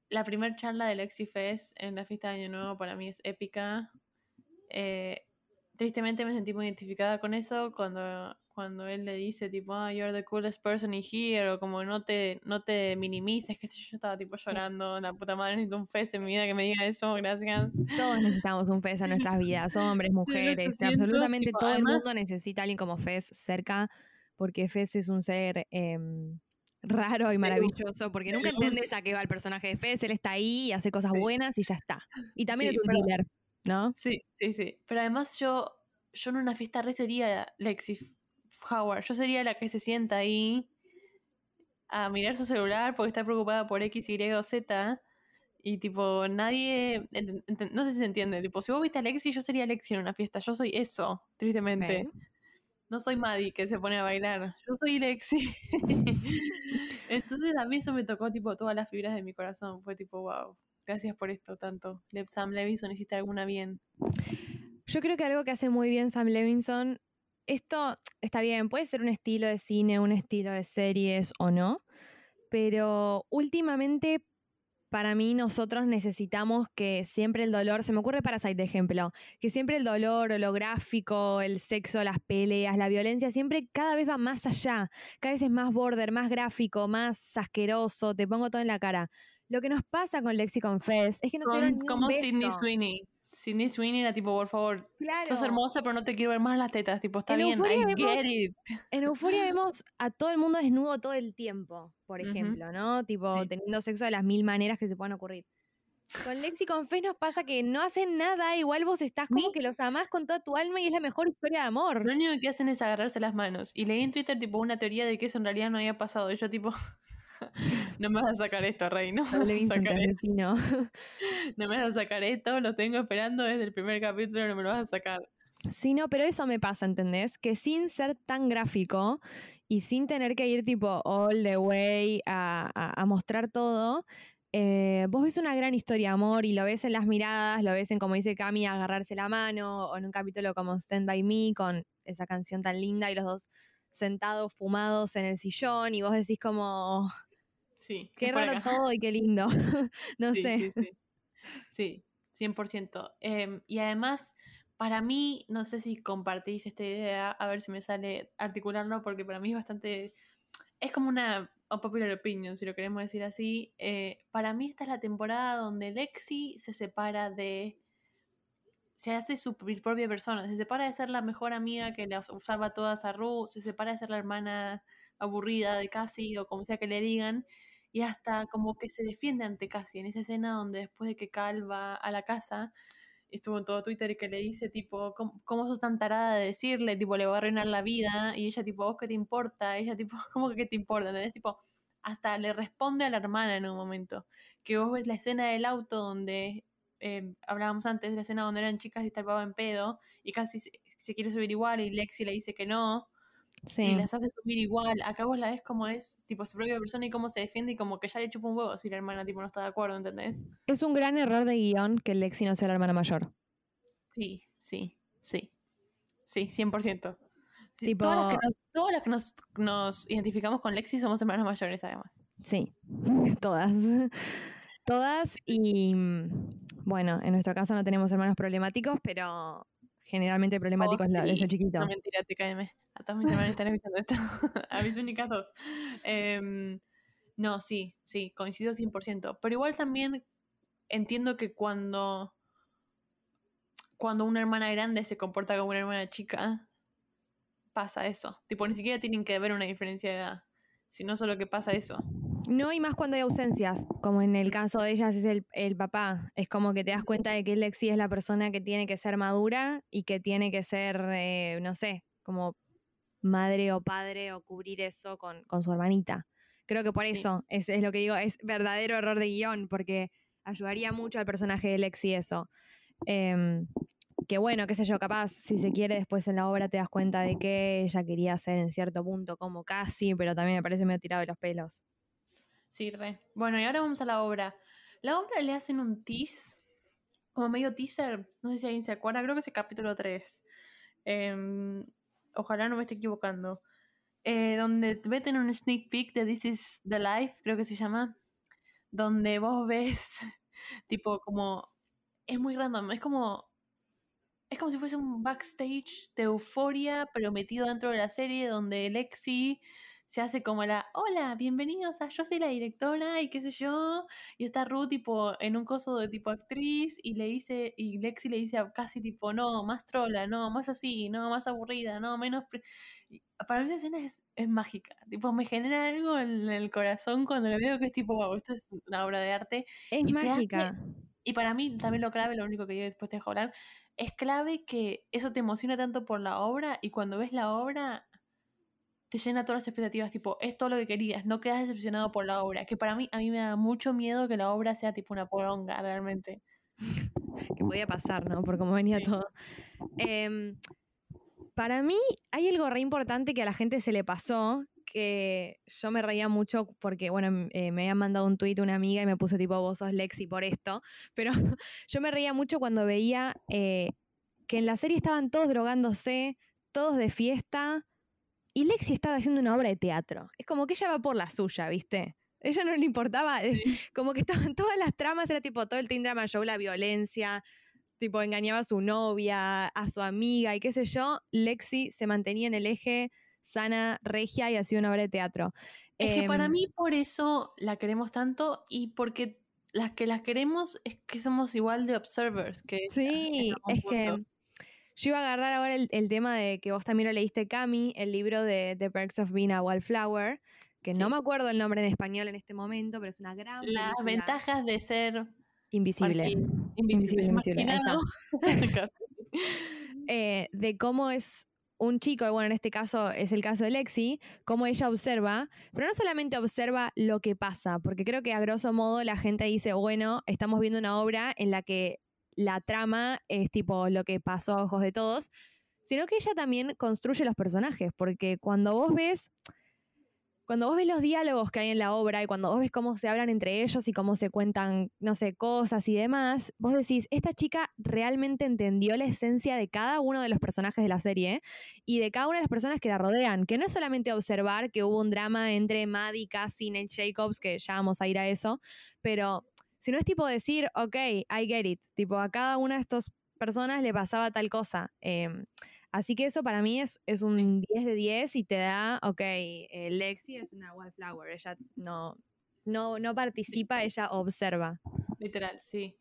la primera charla de Lexi Fest en la fiesta de Año Nuevo para mí es épica. Eh, tristemente me sentí muy identificada con eso cuando, cuando él le dice tipo, ah, you're the coolest person in here, o como no te, no te minimices, qué sé yo, yo estaba tipo llorando, la puta madre necesito un fest en mi vida que me diga eso, gracias. Todos necesitamos un FES en nuestras vidas, hombres, mujeres, 800, absolutamente tipo, todo el mundo necesita a alguien como FES cerca, porque FES es un ser em, raro y maravilloso, porque nunca entendés a qué va el personaje de FES, él está ahí y hace cosas Sí. buenas y ya está. Y también Sí, es un dealer, ¿no? Sí, sí, sí. Pero además yo, yo en una fiesta re sería Lexi Howard. Yo sería la que se sienta ahí a mirar su celular porque está preocupada por X, Y o Z. Y tipo, nadie. No sé si se entiende. Tipo, si vos viste a Lexi, yo sería Lexi en una fiesta. Yo soy eso, tristemente. No soy Maddie que se pone a bailar. Yo soy Lexi. Entonces a mí eso me tocó tipo todas las fibras de mi corazón. Fue tipo, wow. Gracias por esto tanto. Sam Levinson, hiciste alguna bien. Yo creo que algo que hace muy bien Sam Levinson, esto está bien, puede ser un estilo de cine, un estilo de series o no, pero últimamente para mí nosotros necesitamos que siempre el dolor, se me ocurre Parasite de ejemplo, que siempre el dolor o lo gráfico, el sexo, las peleas, la violencia, siempre cada vez va más allá, cada vez es más border, más gráfico, más asqueroso, te pongo todo en la cara. Lo que nos pasa con Lexi Confess es que no se dieron como Sidney. Sweeney. Sidney Sweeney era tipo, por favor, sos Claro. hermosa, pero no te quiero ver más las tetas. Tipo, está En bien, I vemos- get it. En Euforia vemos a todo el mundo desnudo todo el tiempo, por ejemplo, ¿no? Tipo, Sí. teniendo sexo de las mil maneras que se puedan ocurrir. Con Lexi y con Fez nos pasa que no hacen nada, igual vos estás como Ni- que los amás con toda tu alma y es la mejor historia de amor. Lo único que hacen es agarrarse las manos. Y leí en Twitter tipo una teoría de que eso en realidad no había pasado. Y yo tipo, no me vas a sacar esto, Rey. No me vas Doble a sacar esto. No me vas a sacar esto. Lo tengo esperando desde el primer capítulo. No me lo vas a sacar. Sí, no, pero eso me pasa, ¿entendés? Que sin ser tan gráfico y sin tener que ir tipo all the way a, a- a mostrar todo, eh, vos ves una gran historia de amor y lo ves en las miradas, lo ves en, como dice Cami, agarrarse la mano, o en un capítulo como Stand By Me, con esa canción tan linda y los dos sentados, fumados en el sillón, y vos decís como, Sí. qué raro todo y qué lindo. no Sí, sé. Sí, sí. Sí, 100%. Em, y además, para mí, no sé si compartís esta idea, a ver si me sale articularlo, porque para mí es bastante... Es como una popular opinion, si lo queremos decir así. Eh, para mí esta es la temporada donde Lexi se separa de... Se hace su propia persona, se separa de ser la mejor amiga que le salva todas a Ru, se separa de ser la hermana aburrida de Cassie o como sea que le digan, y hasta como que se defiende ante Cassie en esa escena donde después de que Cal va a la casa, estuvo en todo Twitter y que le dice tipo, ¿cómo, cómo sos tan tarada de decirle? Tipo, le va a arruinar la vida, y ella tipo, ¿vos qué te importa? Ella tipo, ¿cómo que te importa? ¿Entendés? Tipo, hasta le responde a la hermana en un momento, que vos ves la escena del auto donde... eh, hablábamos antes la escena donde eran chicas y papá en pedo y casi se, se quiere subir igual y Lexi le dice que no y las hace subir igual. Acá vos la ves como es, tipo, su propia persona y cómo se defiende y como que ya le chupa un huevo si la hermana, tipo, no está de acuerdo, ¿entendés? Es un gran error de guion que Lexi no sea la hermana mayor. Sí, sí, sí. Sí, 100%. Sí, Tipo- Todas las que, nos, todas las que nos, nos identificamos con Lexi somos hermanas mayores, además. Sí, todas. Todas y mm, bueno, en nuestro caso no tenemos hermanos problemáticos, pero generalmente problemático es lo de ser chiquito. No, mentira, te caeme. A todas mis hermanas están escuchando esto. a mis únicas dos. Em, no, sí, sí, coincido 100%. Pero igual también entiendo que cuando, cuando una hermana grande se comporta como una hermana chica, pasa eso. Tipo, ni siquiera tienen que haber una diferencia de edad, sino solo que pasa eso. No, y más cuando hay ausencias, como en el caso de ellas es el, el papá. Es como que te das cuenta de que Lexi es la persona que tiene que ser madura y que tiene que ser, eh, no sé, como madre o padre o cubrir eso con, con su hermanita. Creo que por Sí. eso es, es lo que digo, es verdadero error de guion, porque ayudaría mucho al personaje de Lexi eso. Em, que bueno, qué sé yo, capaz si se quiere después en la obra te das cuenta de que ella quería ser en cierto punto como casi, pero también me parece medio tirado de los pelos. Sí, re. Bueno, y ahora vamos a la obra. La obra le hacen un tease, como medio teaser, no sé si alguien se acuerda, creo que es el capítulo 3. Em, ojalá no me esté equivocando. Eh, donde te meten un sneak peek de This is the Life, creo que se llama, donde vos ves, tipo, como, es muy random, es como, es como si fuese un backstage de euforia, pero metido dentro de la serie, donde Lexi se hace como la, hola, bienvenidos a Yo soy la directora y qué sé yo, y está Ruth tipo en un coso de tipo actriz y le dice, y Lexi le dice a casi tipo, no, más trola, no, más así, no, más aburrida, no, menos... pre-". Y Para mí esa escena es, es mágica, tipo me genera algo en el corazón cuando lo veo que es tipo, wow, esto es una obra de arte. Es Y hace- mágica. Y para mí también lo clave, lo único que yo después te dejo hablar, es clave que eso te emociona tanto por la obra y cuando ves la obra te llena todas las expectativas, tipo, es todo lo que querías, no quedas decepcionado por la obra, que para mí, a mí me da mucho miedo que la obra sea tipo una poronga realmente. que podía pasar, ¿no? Por cómo venía Sí. todo. Em, para mí hay algo re importante que a la gente se le pasó, que yo me reía mucho porque, bueno, eh, me habían mandado un tuit una amiga y me puso tipo, vos sos Lexi por esto, pero yo me reía mucho cuando veía eh, que en la serie estaban todos drogándose, todos de fiesta, y Lexi estaba haciendo una obra de teatro. Es como que ella va por la suya, ¿viste? Ella no le importaba, eh, como que estaban todas las tramas, era tipo todo el teen drama show, la violencia, tipo engañaba a su novia, a su amiga y qué sé yo. Lexi se mantenía en el eje sana, regia y hacía una obra de teatro. Es que para Em, mí por eso la queremos tanto y porque las que las queremos es que somos igual de observers que Sí, es que. Yo iba a agarrar ahora el, el tema de que vos también lo leíste, Cami, el libro de The Perks of Being a Wallflower, que no me acuerdo el nombre en español en este momento, pero es una gran Las película. ventajas de ser invisible. Invisible, invisible, eh, de cómo es un chico, y bueno, en este caso es el caso de Lexi, cómo ella observa, pero no solamente observa lo que pasa, porque creo que a grosso modo la gente dice, bueno, estamos viendo una obra en la que la trama es tipo lo que pasó a ojos de todos, sino que ella también construye los personajes, porque cuando vos ves cuando vos ves los diálogos que hay en la obra y cuando vos ves cómo se hablan entre ellos y cómo se cuentan, no sé, cosas y demás, vos decís, esta chica realmente entendió la esencia de cada uno de los personajes de la serie y de cada una de las personas que la rodean, que no es solamente observar que hubo un drama entre Maddie, Cassie, Nate Jacobs, que ya vamos a ir a eso, pero si no es tipo decir, ok, I get it, tipo a cada una de estas personas le pasaba tal cosa. Em, Así que eso para mí es, es un 10 de 10 y te da, ok, eh, Lexi es una wildflower, ella no, no, no participa, ella observa. Literal, sí.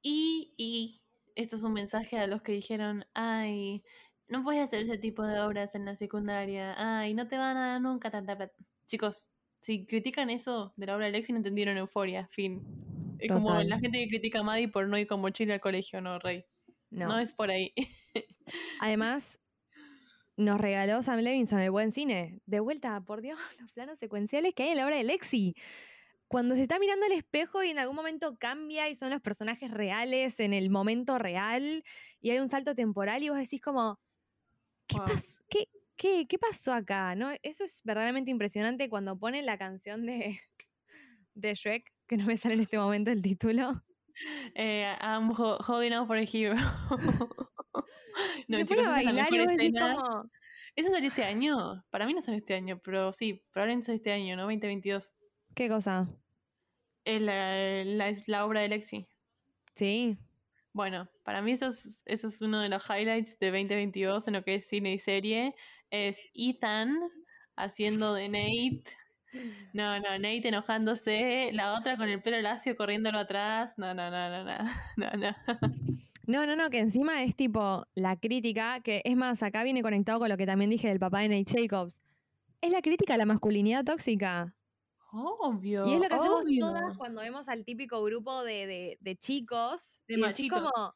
Y, y esto es un mensaje a los que dijeron, ay, no puedes hacer ese tipo de obras en la secundaria, ay, no te van a dar nunca tanta plata. Chicos, si critican eso de la obra de Lexi, no entendieron euforia, fin. Es como la gente que critica a Maddie por no ir con mochila al colegio, no, Rey. No. No, es por ahí. Además, nos regaló Sam Levinson el buen cine. De vuelta, por Dios, los planos secuenciales que hay en la obra de Lexi. Cuando se está mirando al espejo y en algún momento cambia y son los personajes reales en el momento real y hay un salto temporal y vos decís como, ¿qué, Wow. pasó? ¿Qué, qué, qué pasó acá? ¿No? Eso es verdaderamente impresionante cuando ponen la canción de, de Shrek, que no me sale en este momento el título. Eh, I'm ho- holding out for a hero. no, se chicos, a esa es bailar y como, ¿Eso salió este año? Para mí no salió este año, pero sí, probablemente salió este año, ¿no? 2022. ¿qué cosa? La, la, la obra de Lexi. Sí, Bueno, para mí eso es, eso es uno de los highlights de 2022 en lo que es cine y serie. Es Ethan haciendo de Nate. No, no, Nate enojándose. La otra con el pelo lacio corriéndolo atrás. No, no, no, no, no. no, no. No, no, no, que encima es tipo la crítica, que es más, acá viene conectado con lo que también dije del papá de Nate Jacobs. Es la crítica a la masculinidad tóxica. Obvio. y es lo que hacemos obvio. todas cuando vemos al típico grupo de, de- de chicos. De machitos. como,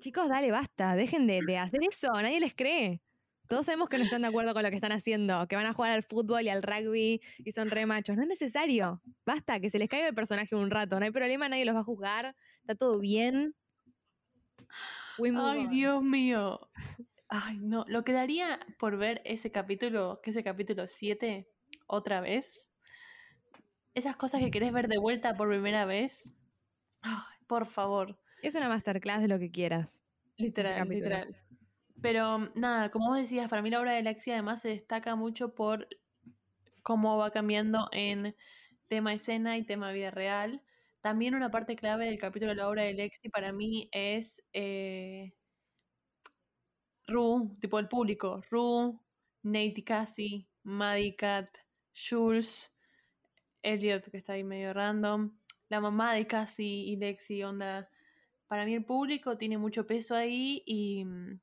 chicos, dale, basta, dejen de, de hacer eso, nadie les cree. Todos sabemos que no están de acuerdo con lo que están haciendo, que van a jugar al fútbol y al rugby y son re machos. No es necesario. Basta, que se les caiga el personaje un rato. No hay problema, nadie los va a juzgar. Está todo bien. Ay. Dios mío. Ay, no. Lo que daría por ver ese capítulo, que es el capítulo 7, otra vez. Esas cosas que querés ver de vuelta por primera vez. Ay, por favor. Es una masterclass de lo que quieras. Literal, literal. Pero nada, como vos decías, para mí la obra de Lexi además se destaca mucho por cómo va cambiando en tema escena y tema vida real. También una parte clave del capítulo de la obra de Lexi para mí es eh, Ru, tipo el público. Ru, Nate Cassie, Maddie Cat, Jules, Elliot, que está ahí medio random, la mamá de Cassie y Lexi, onda. Para mí el público tiene mucho peso ahí y mm,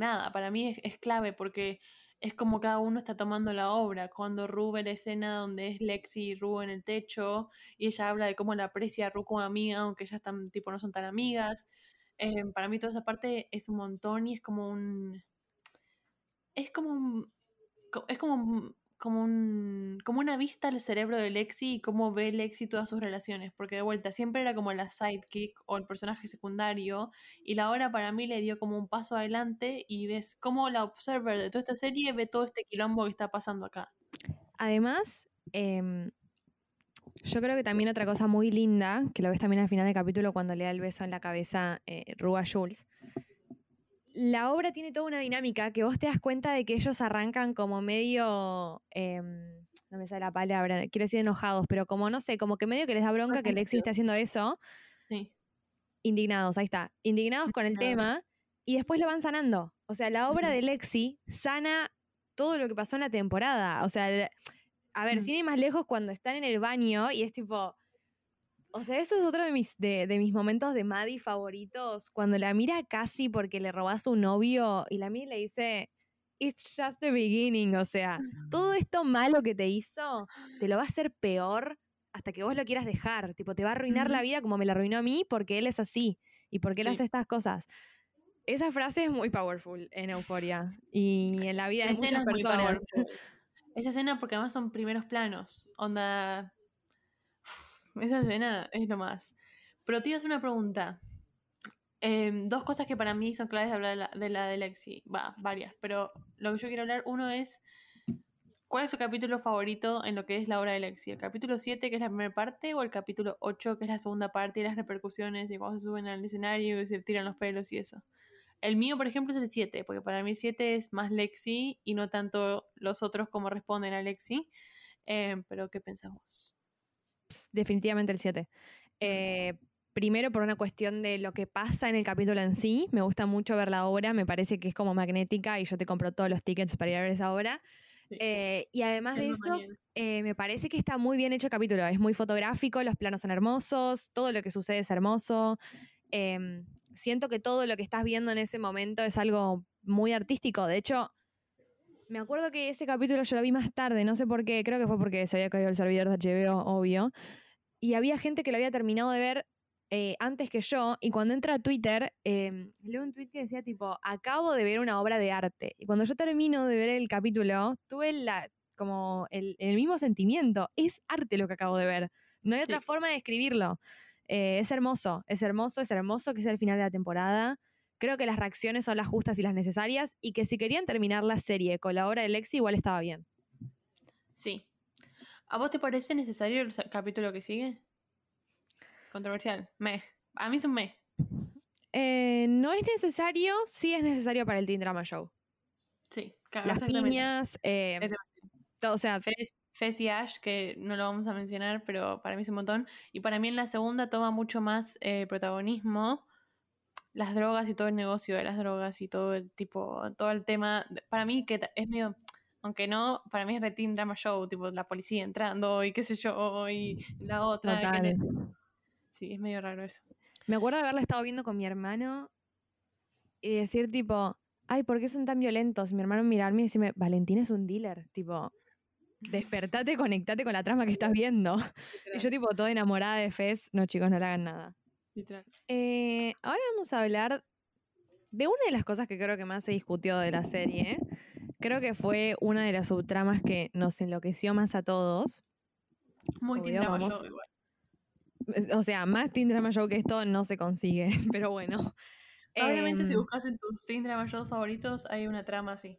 nada, para mí es, clave porque es como cada uno está tomando la obra. Cuando Ru escena donde es Lexi y Ru en el techo y ella habla de cómo la aprecia a Ru como amiga, aunque ellas tan, tipo, no son tan amigas. eh, para mí toda esa parte es un montón y es como un... Es como un... Es como un- como un como una vista al cerebro de Lexi y cómo ve Lexi todas sus relaciones, porque de vuelta siempre era como la sidekick o el personaje secundario y la hora para mí le dio como un paso adelante y ves cómo la observer de toda esta serie ve todo este quilombo que está pasando acá. Además, em, yo creo que también otra cosa muy linda, que lo ves también al final del capítulo cuando le da el beso en la cabeza eh, Ru a Jules, la obra tiene toda una dinámica que vos te das cuenta de que ellos arrancan como medio, em, no me sale la palabra, quiero decir enojados, pero como no sé, como que medio que les da bronca que Lexi esté haciendo eso, Sí. indignados, ahí está, indignados con el tema y después lo van sanando. O sea, la obra de Lexi sana todo lo que pasó en la temporada. O sea, a ver, Mm. sin ir más lejos, cuando están en el baño y es tipo. O sea, eso es otro de mis, de, de mis momentos de Maddie favoritos. Cuando la mira casi porque le robó a su novio y la mira y le dice. It's just the beginning. O sea, todo esto malo que te hizo te lo va a hacer peor hasta que vos lo quieras dejar. Tipo, te va a arruinar la Ujú. vida como me la arruinó a mí porque él es así y porque él Sí. hace estas cosas. Esa frase es muy powerful en Euforia y en la vida de muchas personas. Esa escena porque además son primeros planos. Onda. Esa escena es lo más. Pero te iba a hacer una pregunta. Em, dos cosas que para mí son claves de hablar de la de, la Lexi. Va, varias. Pero lo que yo quiero hablar, uno es. ¿Cuál es tu capítulo favorito en lo que es la obra de Lexi? ¿El capítulo 7, que es la primera parte, o el capítulo 8, que es la segunda parte y las repercusiones y cuando se suben al escenario y se tiran los pelos y eso? El mío, por ejemplo, es el 7, porque para mí el 7 es más Lexi y no tanto los otros como responden a Lexi. Em, pero, ¿qué pensás vos? Definitivamente el 7. Eh, primero por una cuestión de lo que pasa en el capítulo en sí. Me gusta mucho ver la obra, me parece que es como magnética y yo te compro todos los tickets para ir a ver esa obra. Sí. Eh, y además de eso, eh, me parece que está muy bien hecho el capítulo. Es muy fotográfico, los planos son hermosos, todo lo que sucede es hermoso. Em, siento que todo lo que estás viendo en ese momento es algo muy artístico. De hecho, me acuerdo que ese capítulo yo lo vi más tarde, no sé por qué, creo que fue porque se había caído el servidor de HBO, obvio. Y había gente que lo había terminado de ver eh, antes que yo. Y cuando entra a Twitter, em, leo un tweet que decía tipo, acabo de ver una obra de arte. Y cuando yo termino de ver el capítulo, tuve la, como el, el mismo sentimiento. Es arte lo que acabo de ver. No hay otra Sí. forma de describirlo. Eh, es hermoso, es hermoso, es hermoso que sea el final de la temporada. Creo que las reacciones son las justas y las necesarias y que si querían terminar la serie con la obra de Lexi igual estaba bien. Sí. ¿A vos te parece necesario el capítulo que sigue? Controversial. Me. A mí es un me. Eh, no es necesario, sí es necesario para el Teen Drama Show. Sí, claro, Las piñas, eh, todo, o sea, Fez, Fez y Ash, que no lo vamos a mencionar, pero para mí es un montón. Y para mí en la segunda toma mucho más eh, protagonismo las drogas y todo el negocio de las drogas y todo el tipo, todo el tema. Para mí que es medio, aunque no, para mí es de teen drama show, tipo la policía entrando y qué sé yo, y la otra. total. Sí, es medio raro eso. Me acuerdo de haberlo estado viendo con mi hermano y decir tipo, ay, ¿por qué son tan violentos? Mi hermano mirarme y decirme, Valentín es un dealer, tipo, despertate, conectate con la trama que estás viendo. Y yo tipo, toda enamorada de Fez, no chicos, no le hagan nada. Literal. Eh, ahora vamos a hablar de una de las cosas que creo que más se discutió de la serie. Creo que fue una de las subtramas que nos enloqueció más a todos. Muy vamos. show igual. Eh, O sea, más Drama Show que esto no se consigue, pero bueno. Probablemente si Em, buscas en tus teen drama shows favoritos hay una trama así.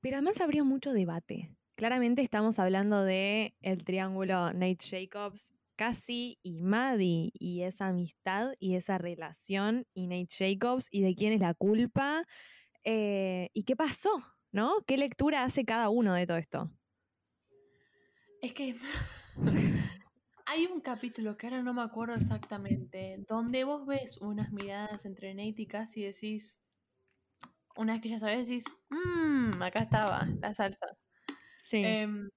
Pero además abrió mucho debate. Claramente estamos hablando de el triángulo Nate Jacobs, Cassie y Maddie, y esa amistad y esa relación, y Nate Jacobs, y de quién es la culpa, eh, y qué pasó, ¿no? ¿Qué lectura hace cada uno de todo esto? Es que hay un capítulo que ahora no me acuerdo exactamente, donde vos ves unas miradas entre Nate y Cassie y decís, una vez que ya sabes, decís, mmm, acá estaba la salsa. Sí. Em,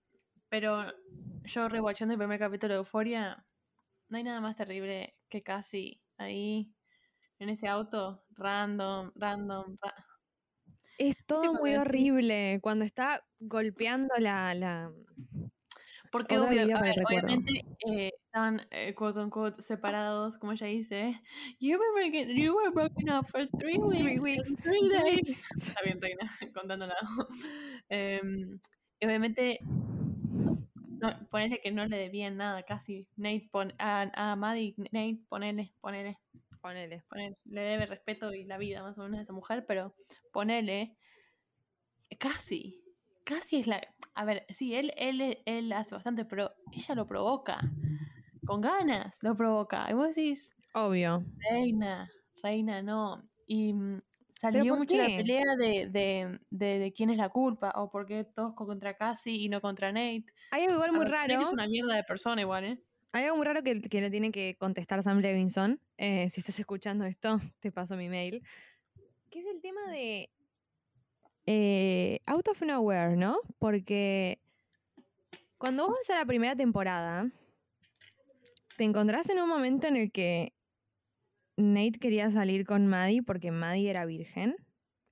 pero yo rewatchando el primer capítulo de Euforia, no hay nada más terrible que Cassie ahí en ese auto, random, random, ra- es todo muy horrible cuando está golpeando la... la... Porque obvio- a ver, obviamente eh, estaban eh, quote unquote separados, como ella dice. You were, breaking- you were broken up for three weeks. weeks, three days. Está bien, Reina, contándola. Y obviamente, no, ponele que no le debían nada casi. Nate pon, a, a Maddie, Nate, ponele, ponele, Ponele. ponele. Le debe respeto y la vida más o menos a esa mujer, pero ponele. Casi. Casi es la. A ver, sí, él, él, él hace bastante, pero ella lo provoca. Con ganas lo provoca. Y vos decís, Obvio. reina, reina, no. Y mm, salió mucho la pelea de, de, de, de quién es la culpa, o por qué todos contra Cassie y no contra Nate. Hay algo igual muy ver, Nate raro. Es una mierda de persona igual, ¿eh? Hay algo muy raro que, que le tiene que contestar Sam Levinson. Eh, si estás escuchando esto, te paso mi mail. Que es el tema de. eh, out of nowhere, ¿no? Porque cuando vos vas a la primera temporada, te encontrás en un momento en el que Nate quería salir con Maddie porque Maddie era virgen,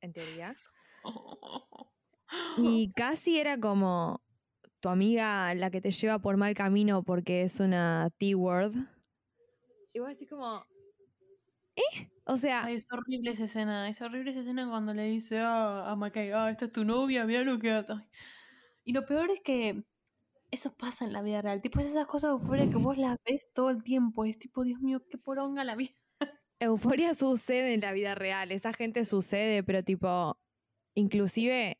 en teoría. Y casi era como tu amiga la que te lleva por mal camino porque es una T-word. Y vos decís como, ¿eh? O sea, Ay, es horrible esa escena. Es horrible esa escena cuando le dice a, a Mackay, ah, esta es tu novia, mira lo que hace. Ay. Y lo peor es que eso pasa en la vida real. Tipo, es esas cosas de euforia que vos las ves todo el tiempo. Y es tipo, Dios mío, qué poronga la vida. Euforia sucede en la vida real. Esa gente sucede, pero tipo, inclusive,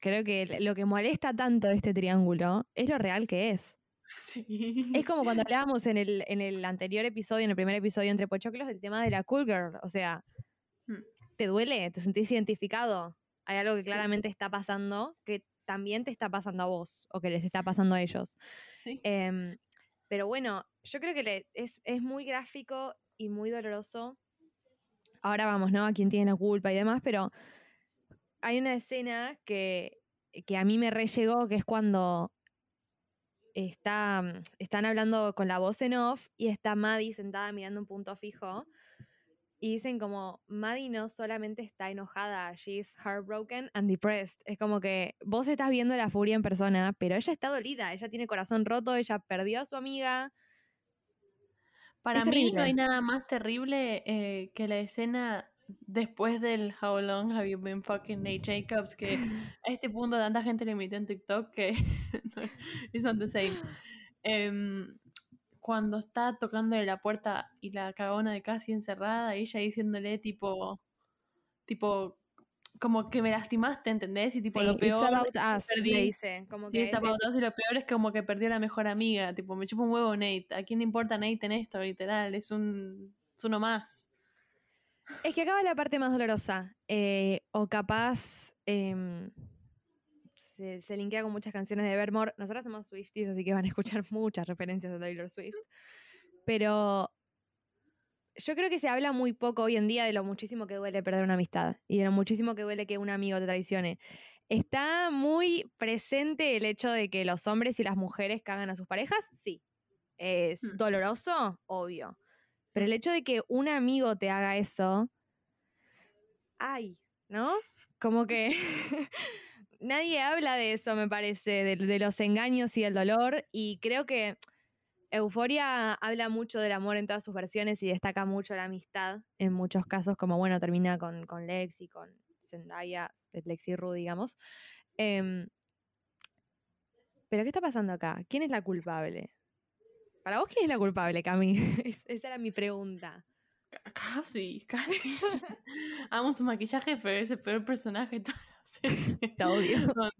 creo que lo que molesta tanto de este triángulo es lo real que es. Sí. Es como cuando hablábamos en el, en el anterior episodio, en el primer episodio entre Pochoclos, del tema de la cool girl. O sea, Mm. ¿te duele? ¿Te sentís identificado? Hay algo que claramente está pasando que también te está pasando a vos o que les está pasando a ellos. Sí. Em, pero bueno, yo creo que le- es, es muy gráfico y muy doloroso. Ahora vamos, ¿no? A quién tiene la culpa y demás, pero hay una escena que, que a mí me re llegó, que es cuando está, mm, están hablando con la voz en off y está Maddie sentada mirando un punto fijo. Y dicen como, Maddie no solamente está enojada, she's heartbroken and depressed. Es como que vos estás viendo la furia en persona, pero ella está dolida, ella tiene corazón roto, ella perdió a su amiga. Para Es mí no hay nada más terrible eh, que la escena después del How long have you been fucking Nate Jacobs que a este punto tanta gente le imitó en TikTok que it's not the same. Em, cuando está tocándole la puerta y la cagona de casi encerrada y ella diciéndole tipo tipo como que me lastimaste, ¿entendés? Y tipo Sí, lo it's peor about us, que le perdí- dice. Como Sí, que about us, y lo peor es como que perdió a la mejor amiga. Tipo, me chupa un huevo Nate. ¿A quién le importa Nate en esto, literal? Es un. Es uno más. Es que acaba la parte más dolorosa. eh, o capaz em, se, se linkea con muchas canciones de Evermore. Nosotros somos Swifties, así que van a escuchar muchas referencias a Taylor Swift. Pero yo creo que se habla muy poco hoy en día de lo muchísimo que duele perder una amistad y de lo muchísimo que duele que un amigo te traicione. Está muy presente el hecho de que los hombres y las mujeres cagan a sus parejas, sí. Es Hmm. doloroso, obvio. Pero el hecho de que un amigo te haga eso, ay, ¿no? Como que nadie habla de eso, me parece, de, de los engaños y el dolor. Y creo que Euforia habla mucho del amor en todas sus versiones y destaca mucho la amistad en muchos casos, como bueno, termina con, con Lex y con Zendaya, de Lex y Ru, digamos. Em, pero ¿qué está pasando acá? ¿Quién es la culpable? Para vos, ¿quién es la culpable, Cami? Es- Esa era mi pregunta. Ca- Casi, casi. Amo su maquillaje, pero es el peor personaje de toda la serie. Onda,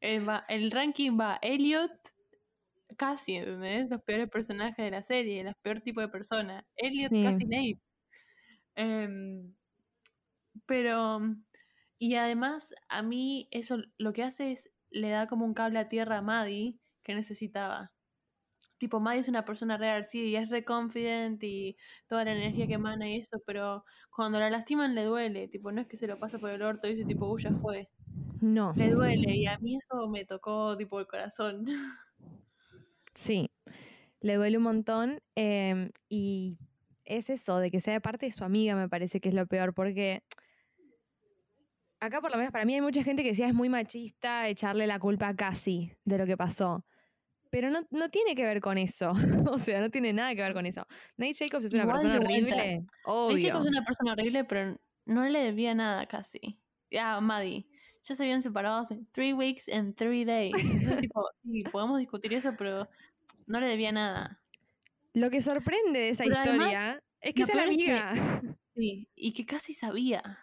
eh, va- el ranking va Elliot, casi, ¿entendés? Los peores personajes de la serie, los peor tipo de persona. Elliot, Sí. casi Nate. Em, pero, y además, a mí eso lo que hace es, le da como un cable a tierra a Maddie que necesitaba. Tipo, Maddie es una persona real, sí, y es re confident y toda la energía que emana y eso, pero cuando la lastiman le duele, tipo, no es que se lo pasa por el orto y dice, tipo, uy, ya fue. No. Le duele y a mí eso me tocó, tipo, el corazón. Sí, le duele un montón em, y es eso, de que sea parte de su amiga, me parece que es lo peor, porque acá por lo menos para mí hay mucha gente que decía es muy machista echarle la culpa a Cassie de lo que pasó. Pero no, no tiene que ver con eso. o sea, no tiene nada que ver con eso. Nate Jacobs es una Igual, persona de horrible. Obvio. que es una persona horrible, pero no le debía nada casi. Ya, Maddie. Ya se habían separado hace three weeks and three days. Entonces, tipo, sí, podemos discutir eso, pero no le debía nada. Lo que sorprende de esa Pero además, historia es que la es que- amiga. Sí, y que casi sabía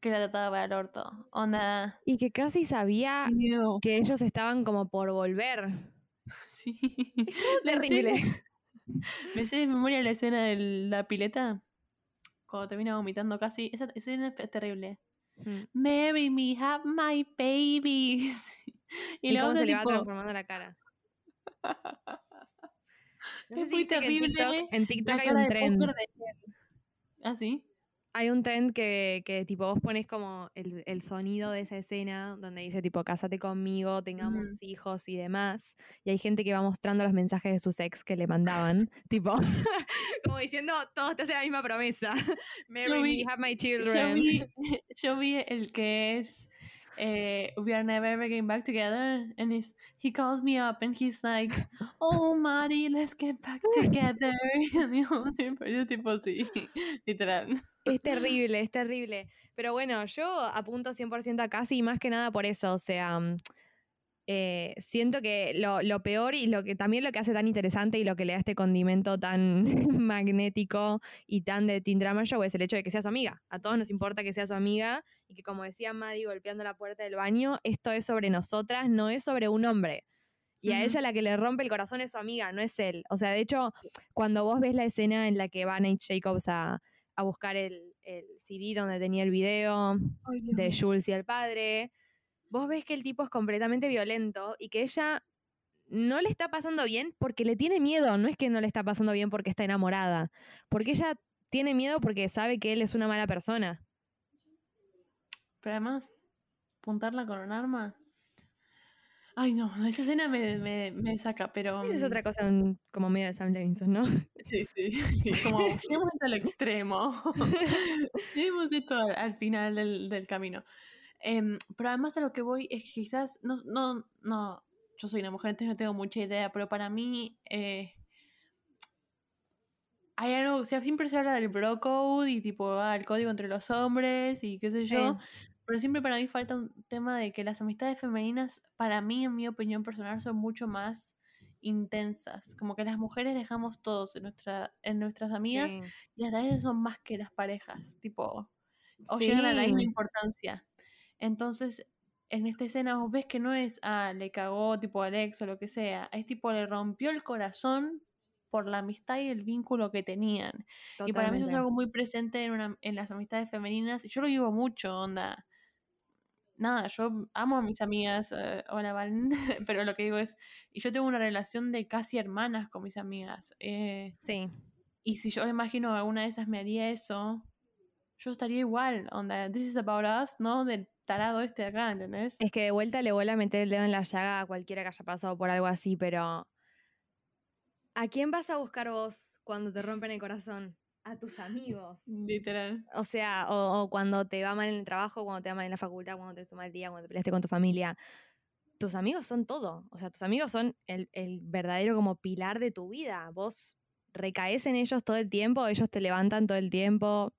que la trataba para el orto. Onda. Y que casi sabía que ellos estaban como por volver. Sí. La Terrible. escena- Me sé de memoria la escena de la pileta. Cuando termina vomitando casi. Esa escena es terrible. Mm. Marry me, have my babies. Y, Y, la cómo se le va tipo, transformando la cara. No sé es si muy terrible. En TikTok, en TikTok hay un póker de. ¿Ah, sí? Hay un trend que, que tipo vos pones como el, el sonido de esa escena donde dice tipo cásate conmigo, tengamos hijos y demás. Y hay gente que va mostrando los mensajes de sus ex que le mandaban. tipo, como diciendo, todos te hacen la misma promesa. Marry vi- me, have my Yo children. vi, yo vi el que es eh, we are never ever getting back together. And he's, he calls me up and he's like, oh, Mari, let's get back together. Y yo tipo, sí, literal. Es terrible, es terrible. Pero bueno, yo apunto 100% a casi y más que nada por eso. O sea, mm, eh, siento que lo, lo peor y lo que también lo que hace tan interesante y lo que le da este condimento tan magnético y tan de Teen Drama Show es el hecho de que sea su amiga. A todos nos importa que sea su amiga y que como decía Maddie golpeando la puerta del baño, esto es sobre nosotras, no es sobre un hombre. Y a ella la que le rompe el corazón es su amiga, no es él. O sea, de hecho, cuando vos ves la escena en la que va Nate Jacobs a, a buscar el, el CD donde tenía el video de Jules y el padre, vos ves que el tipo es completamente violento y que ella no le está pasando bien porque le tiene miedo, no es que no le está pasando bien porque está enamorada, porque ella tiene miedo porque sabe que él es una mala persona. Pero además, apuntarla con un arma. Ay, no, esa escena me, me, me saca, pero. Esa es mm, otra cosa como medio de Sam Levinson, ¿no? Sí, sí, sí, como llevemos esto al extremo. llevemos esto al, al final del, del camino. Em, pero además a lo que voy es que quizás, no, no, no, yo soy una mujer, entonces no tengo mucha idea, pero para mí eh, hay algo, o sea, siempre se habla del bro code y tipo, ah, el código entre los hombres y qué sé yo, pero siempre para mí falta un tema de que las amistades femeninas, para mí, en mi opinión personal, son mucho más intensas. Como que las mujeres dejamos todos en, nuestra, en nuestras amigas Sí. y hasta veces son más que las parejas, tipo, o llegan a la misma Sí. importancia. Entonces, en esta escena vos ves que no es, ah, le cagó tipo al ex o lo que sea, es tipo, le rompió el corazón por la amistad y el vínculo que tenían. Y para mí eso es Totalmente. algo muy presente en, una, en las amistades femeninas. Y yo lo digo mucho, onda. Nada, yo amo a mis amigas, eh, hola Valen, pero lo que digo es, y yo tengo una relación de casi hermanas con mis amigas. eh, Sí. y si yo imagino que alguna de esas me haría eso, yo estaría igual, onda, this is about us, ¿no? Del tarado este de acá, ¿entendés? Es que de vuelta le vuelve a meter el dedo en la llaga a cualquiera que haya pasado por algo así, pero ¿a quién vas a buscar vos cuando te rompen el corazón? A tus amigos. Literal. O sea, o, o cuando te va mal en el trabajo, cuando te va mal en la facultad, cuando te hizo mal día, cuando te peleaste con tu familia. Tus amigos son todo. O sea, tus amigos son el, el verdadero como pilar de tu vida. Vos recaes en ellos todo el tiempo, ellos te levantan todo el tiempo.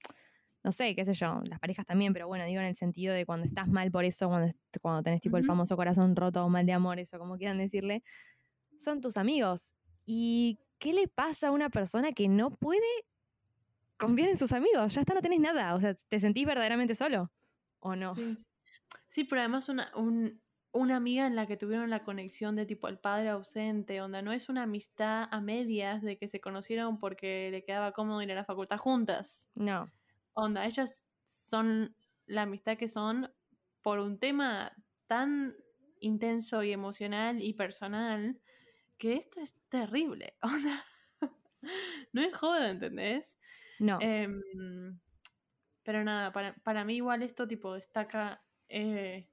No sé, qué sé yo, las parejas también, pero bueno, digo en el sentido de cuando estás mal por eso, cuando, cuando tenés tipo el Ujú. famoso corazón roto o mal de amor, eso como quieran decirle, son tus amigos. ¿Y qué le pasa a una persona que no puede confiar en sus amigos? Ya está, no tenés nada. O sea, ¿te sentís verdaderamente solo? ¿O no? Sí. Sí, pero además una, un- una amiga en la que tuvieron la conexión de tipo el padre ausente, onda, no es una amistad a medias de que se conocieron porque le quedaba cómodo ir a la facultad juntas. No. Onda, ellas son la amistad que son por un tema tan intenso y emocional y personal que esto es terrible. Onda, no es joda, ¿entendés? No. Em, pero nada, para, para mí igual esto tipo destaca eh,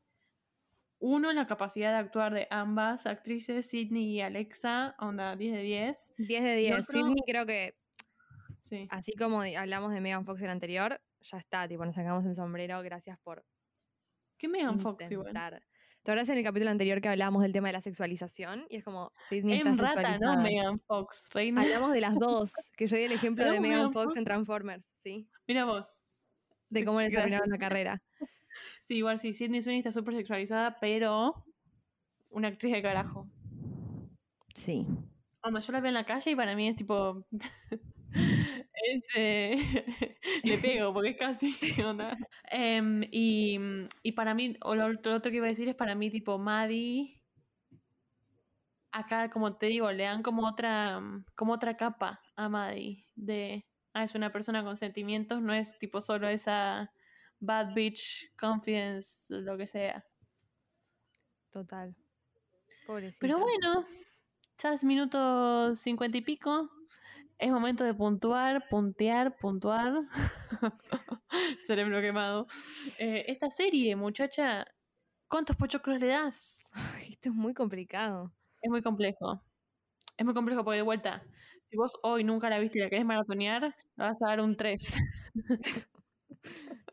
uno la capacidad de actuar de ambas actrices, Sidney y Alexa, onda 10 de 10. 10 de y 10. otro- Sidney creo que, Sí. así como hablamos de Megan Fox en el anterior, ya está, tipo, nos sacamos el sombrero. Gracias por ¿Qué Megan Fox igual? ¿Te acuerdas en el capítulo anterior que hablábamos del tema de la sexualización? Y es como, Sidney está rata, ¿no? Megan Fox, reina. Hablamos de las dos, que yo di el ejemplo de Megan Fox Fox. en Transformers, ¿sí? Mira vos. De cómo les arruinaron la carrera. Sí, igual sí, Sidney Sweeney está súper sexualizada, pero una actriz de carajo. Sí. Onda, yo la veo en la calle y para mí es tipo. es, eh, le pego porque es casi. onda. Em, y, y para mí, o lo, lo otro que iba a decir es para mí, tipo, Maddie. Acá, como te digo, le dan como otra, como otra capa a Maddie. De. Ah, es una persona con sentimientos, no es tipo solo esa bad bitch confidence, lo que sea. Total. Pobrecita. Pero bueno, ya es minuto cincuenta y pico. Es momento de puntuar, puntear, puntuar. Cerebro quemado. Eh, esta serie, muchacha, ¿cuántos pochoclos le das? Ay, esto es muy complicado. Es muy complejo. Es muy complejo porque de vuelta, si vos hoy nunca la viste y la querés maratonear, le vas a dar un 3.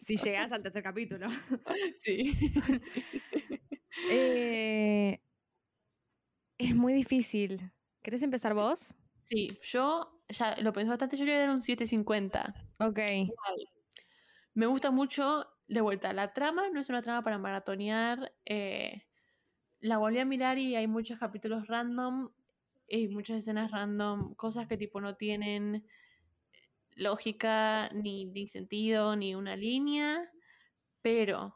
si llegas al tercer capítulo. Sí. Eh, es muy difícil. ¿Querés empezar vos? Sí, yo ya lo pensé bastante, yo le voy a dar un 750. Ok. Me gusta mucho, de vuelta, la trama no es una trama para maratonear. eh, la volví a mirar y hay muchos capítulos random y muchas escenas random, cosas que tipo no tienen lógica, ni, ni sentido, ni una línea, pero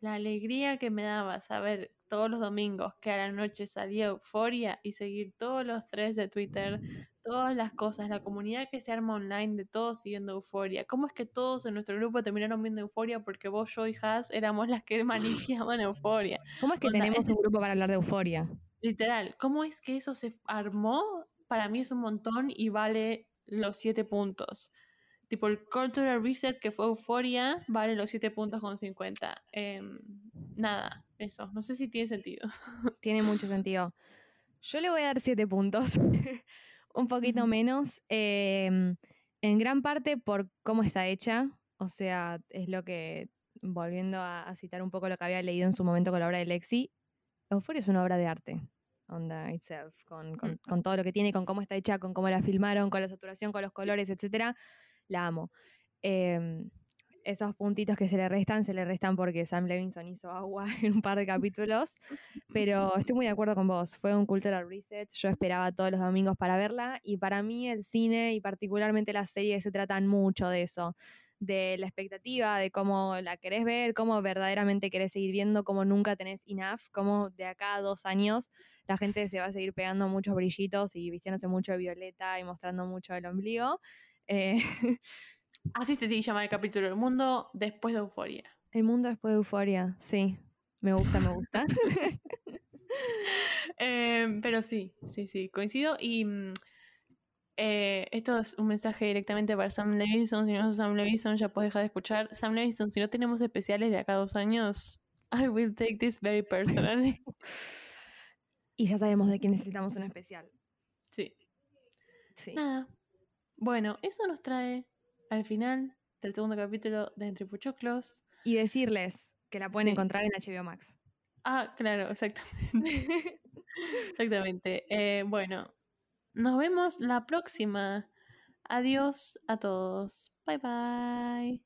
la alegría que me daba saber todos los domingos que a la noche salía Euforia y seguir todos los tres de Twitter, todas las cosas, la comunidad que se arma online de todos siguiendo Euforia. ¿Cómo es que todos en nuestro grupo terminaron viendo Euforia porque vos, yo y Has éramos las que manifiaban Euforia? ¿Cómo es que Onda, tenemos un grupo para hablar de euforia? Literal, ¿cómo es que eso se armó? Para mí es un montón y vale los siete puntos. Tipo, el Cultural Reset que fue Euforia vale los siete puntos con 50. Em, nada, eso. No sé si tiene sentido. Tiene mucho sentido. Yo le voy a dar siete puntos, un poquito menos, em, en gran parte por cómo está hecha, o sea, es lo que, volviendo a, a citar un poco lo que había leído en su momento con la obra de Lexi, Euphoria es una obra de arte, onda itself, con, con- con todo lo que tiene, con cómo está hecha, con cómo la filmaron, con la saturación, con los colores, etcétera, la amo. Em, esos puntitos que se le restan, se le restan porque Sam Levinson hizo agua en un par de capítulos. Pero estoy muy de acuerdo con vos. Fue un cultural reset. Yo esperaba todos los domingos para verla. Y para mí el cine y particularmente las series se tratan mucho de eso. De la expectativa, de cómo la querés ver, cómo verdaderamente querés seguir viendo, cómo nunca tenés enough, cómo de acá a dos años la gente se va a seguir pegando muchos brillitos y vistiéndose mucho de violeta y mostrando mucho el ombligo. Eh, Así se tiene que llamar el capítulo del mundo después de Euforia. el mundo después de Euforia, sí. Me gusta, me gusta. Em, pero sí, sí, sí, coincido. Y mm, eh, esto es un mensaje directamente para Sam Levinson. Si no sos Sam Levinson, ya puedes dejar de escuchar. Sam Levinson, si no tenemos especiales de acá a dos años, I will take this very personally. y ya sabemos de quién necesitamos un especial. sí. Sí. Nada. Bueno, eso nos trae al final del segundo capítulo de Entre Puchoclos. Y decirles que la pueden Sí. encontrar en HBO Max. Ah, claro, exactamente. Exactamente. Eh, bueno, nos vemos la próxima. Adiós a todos. Bye bye.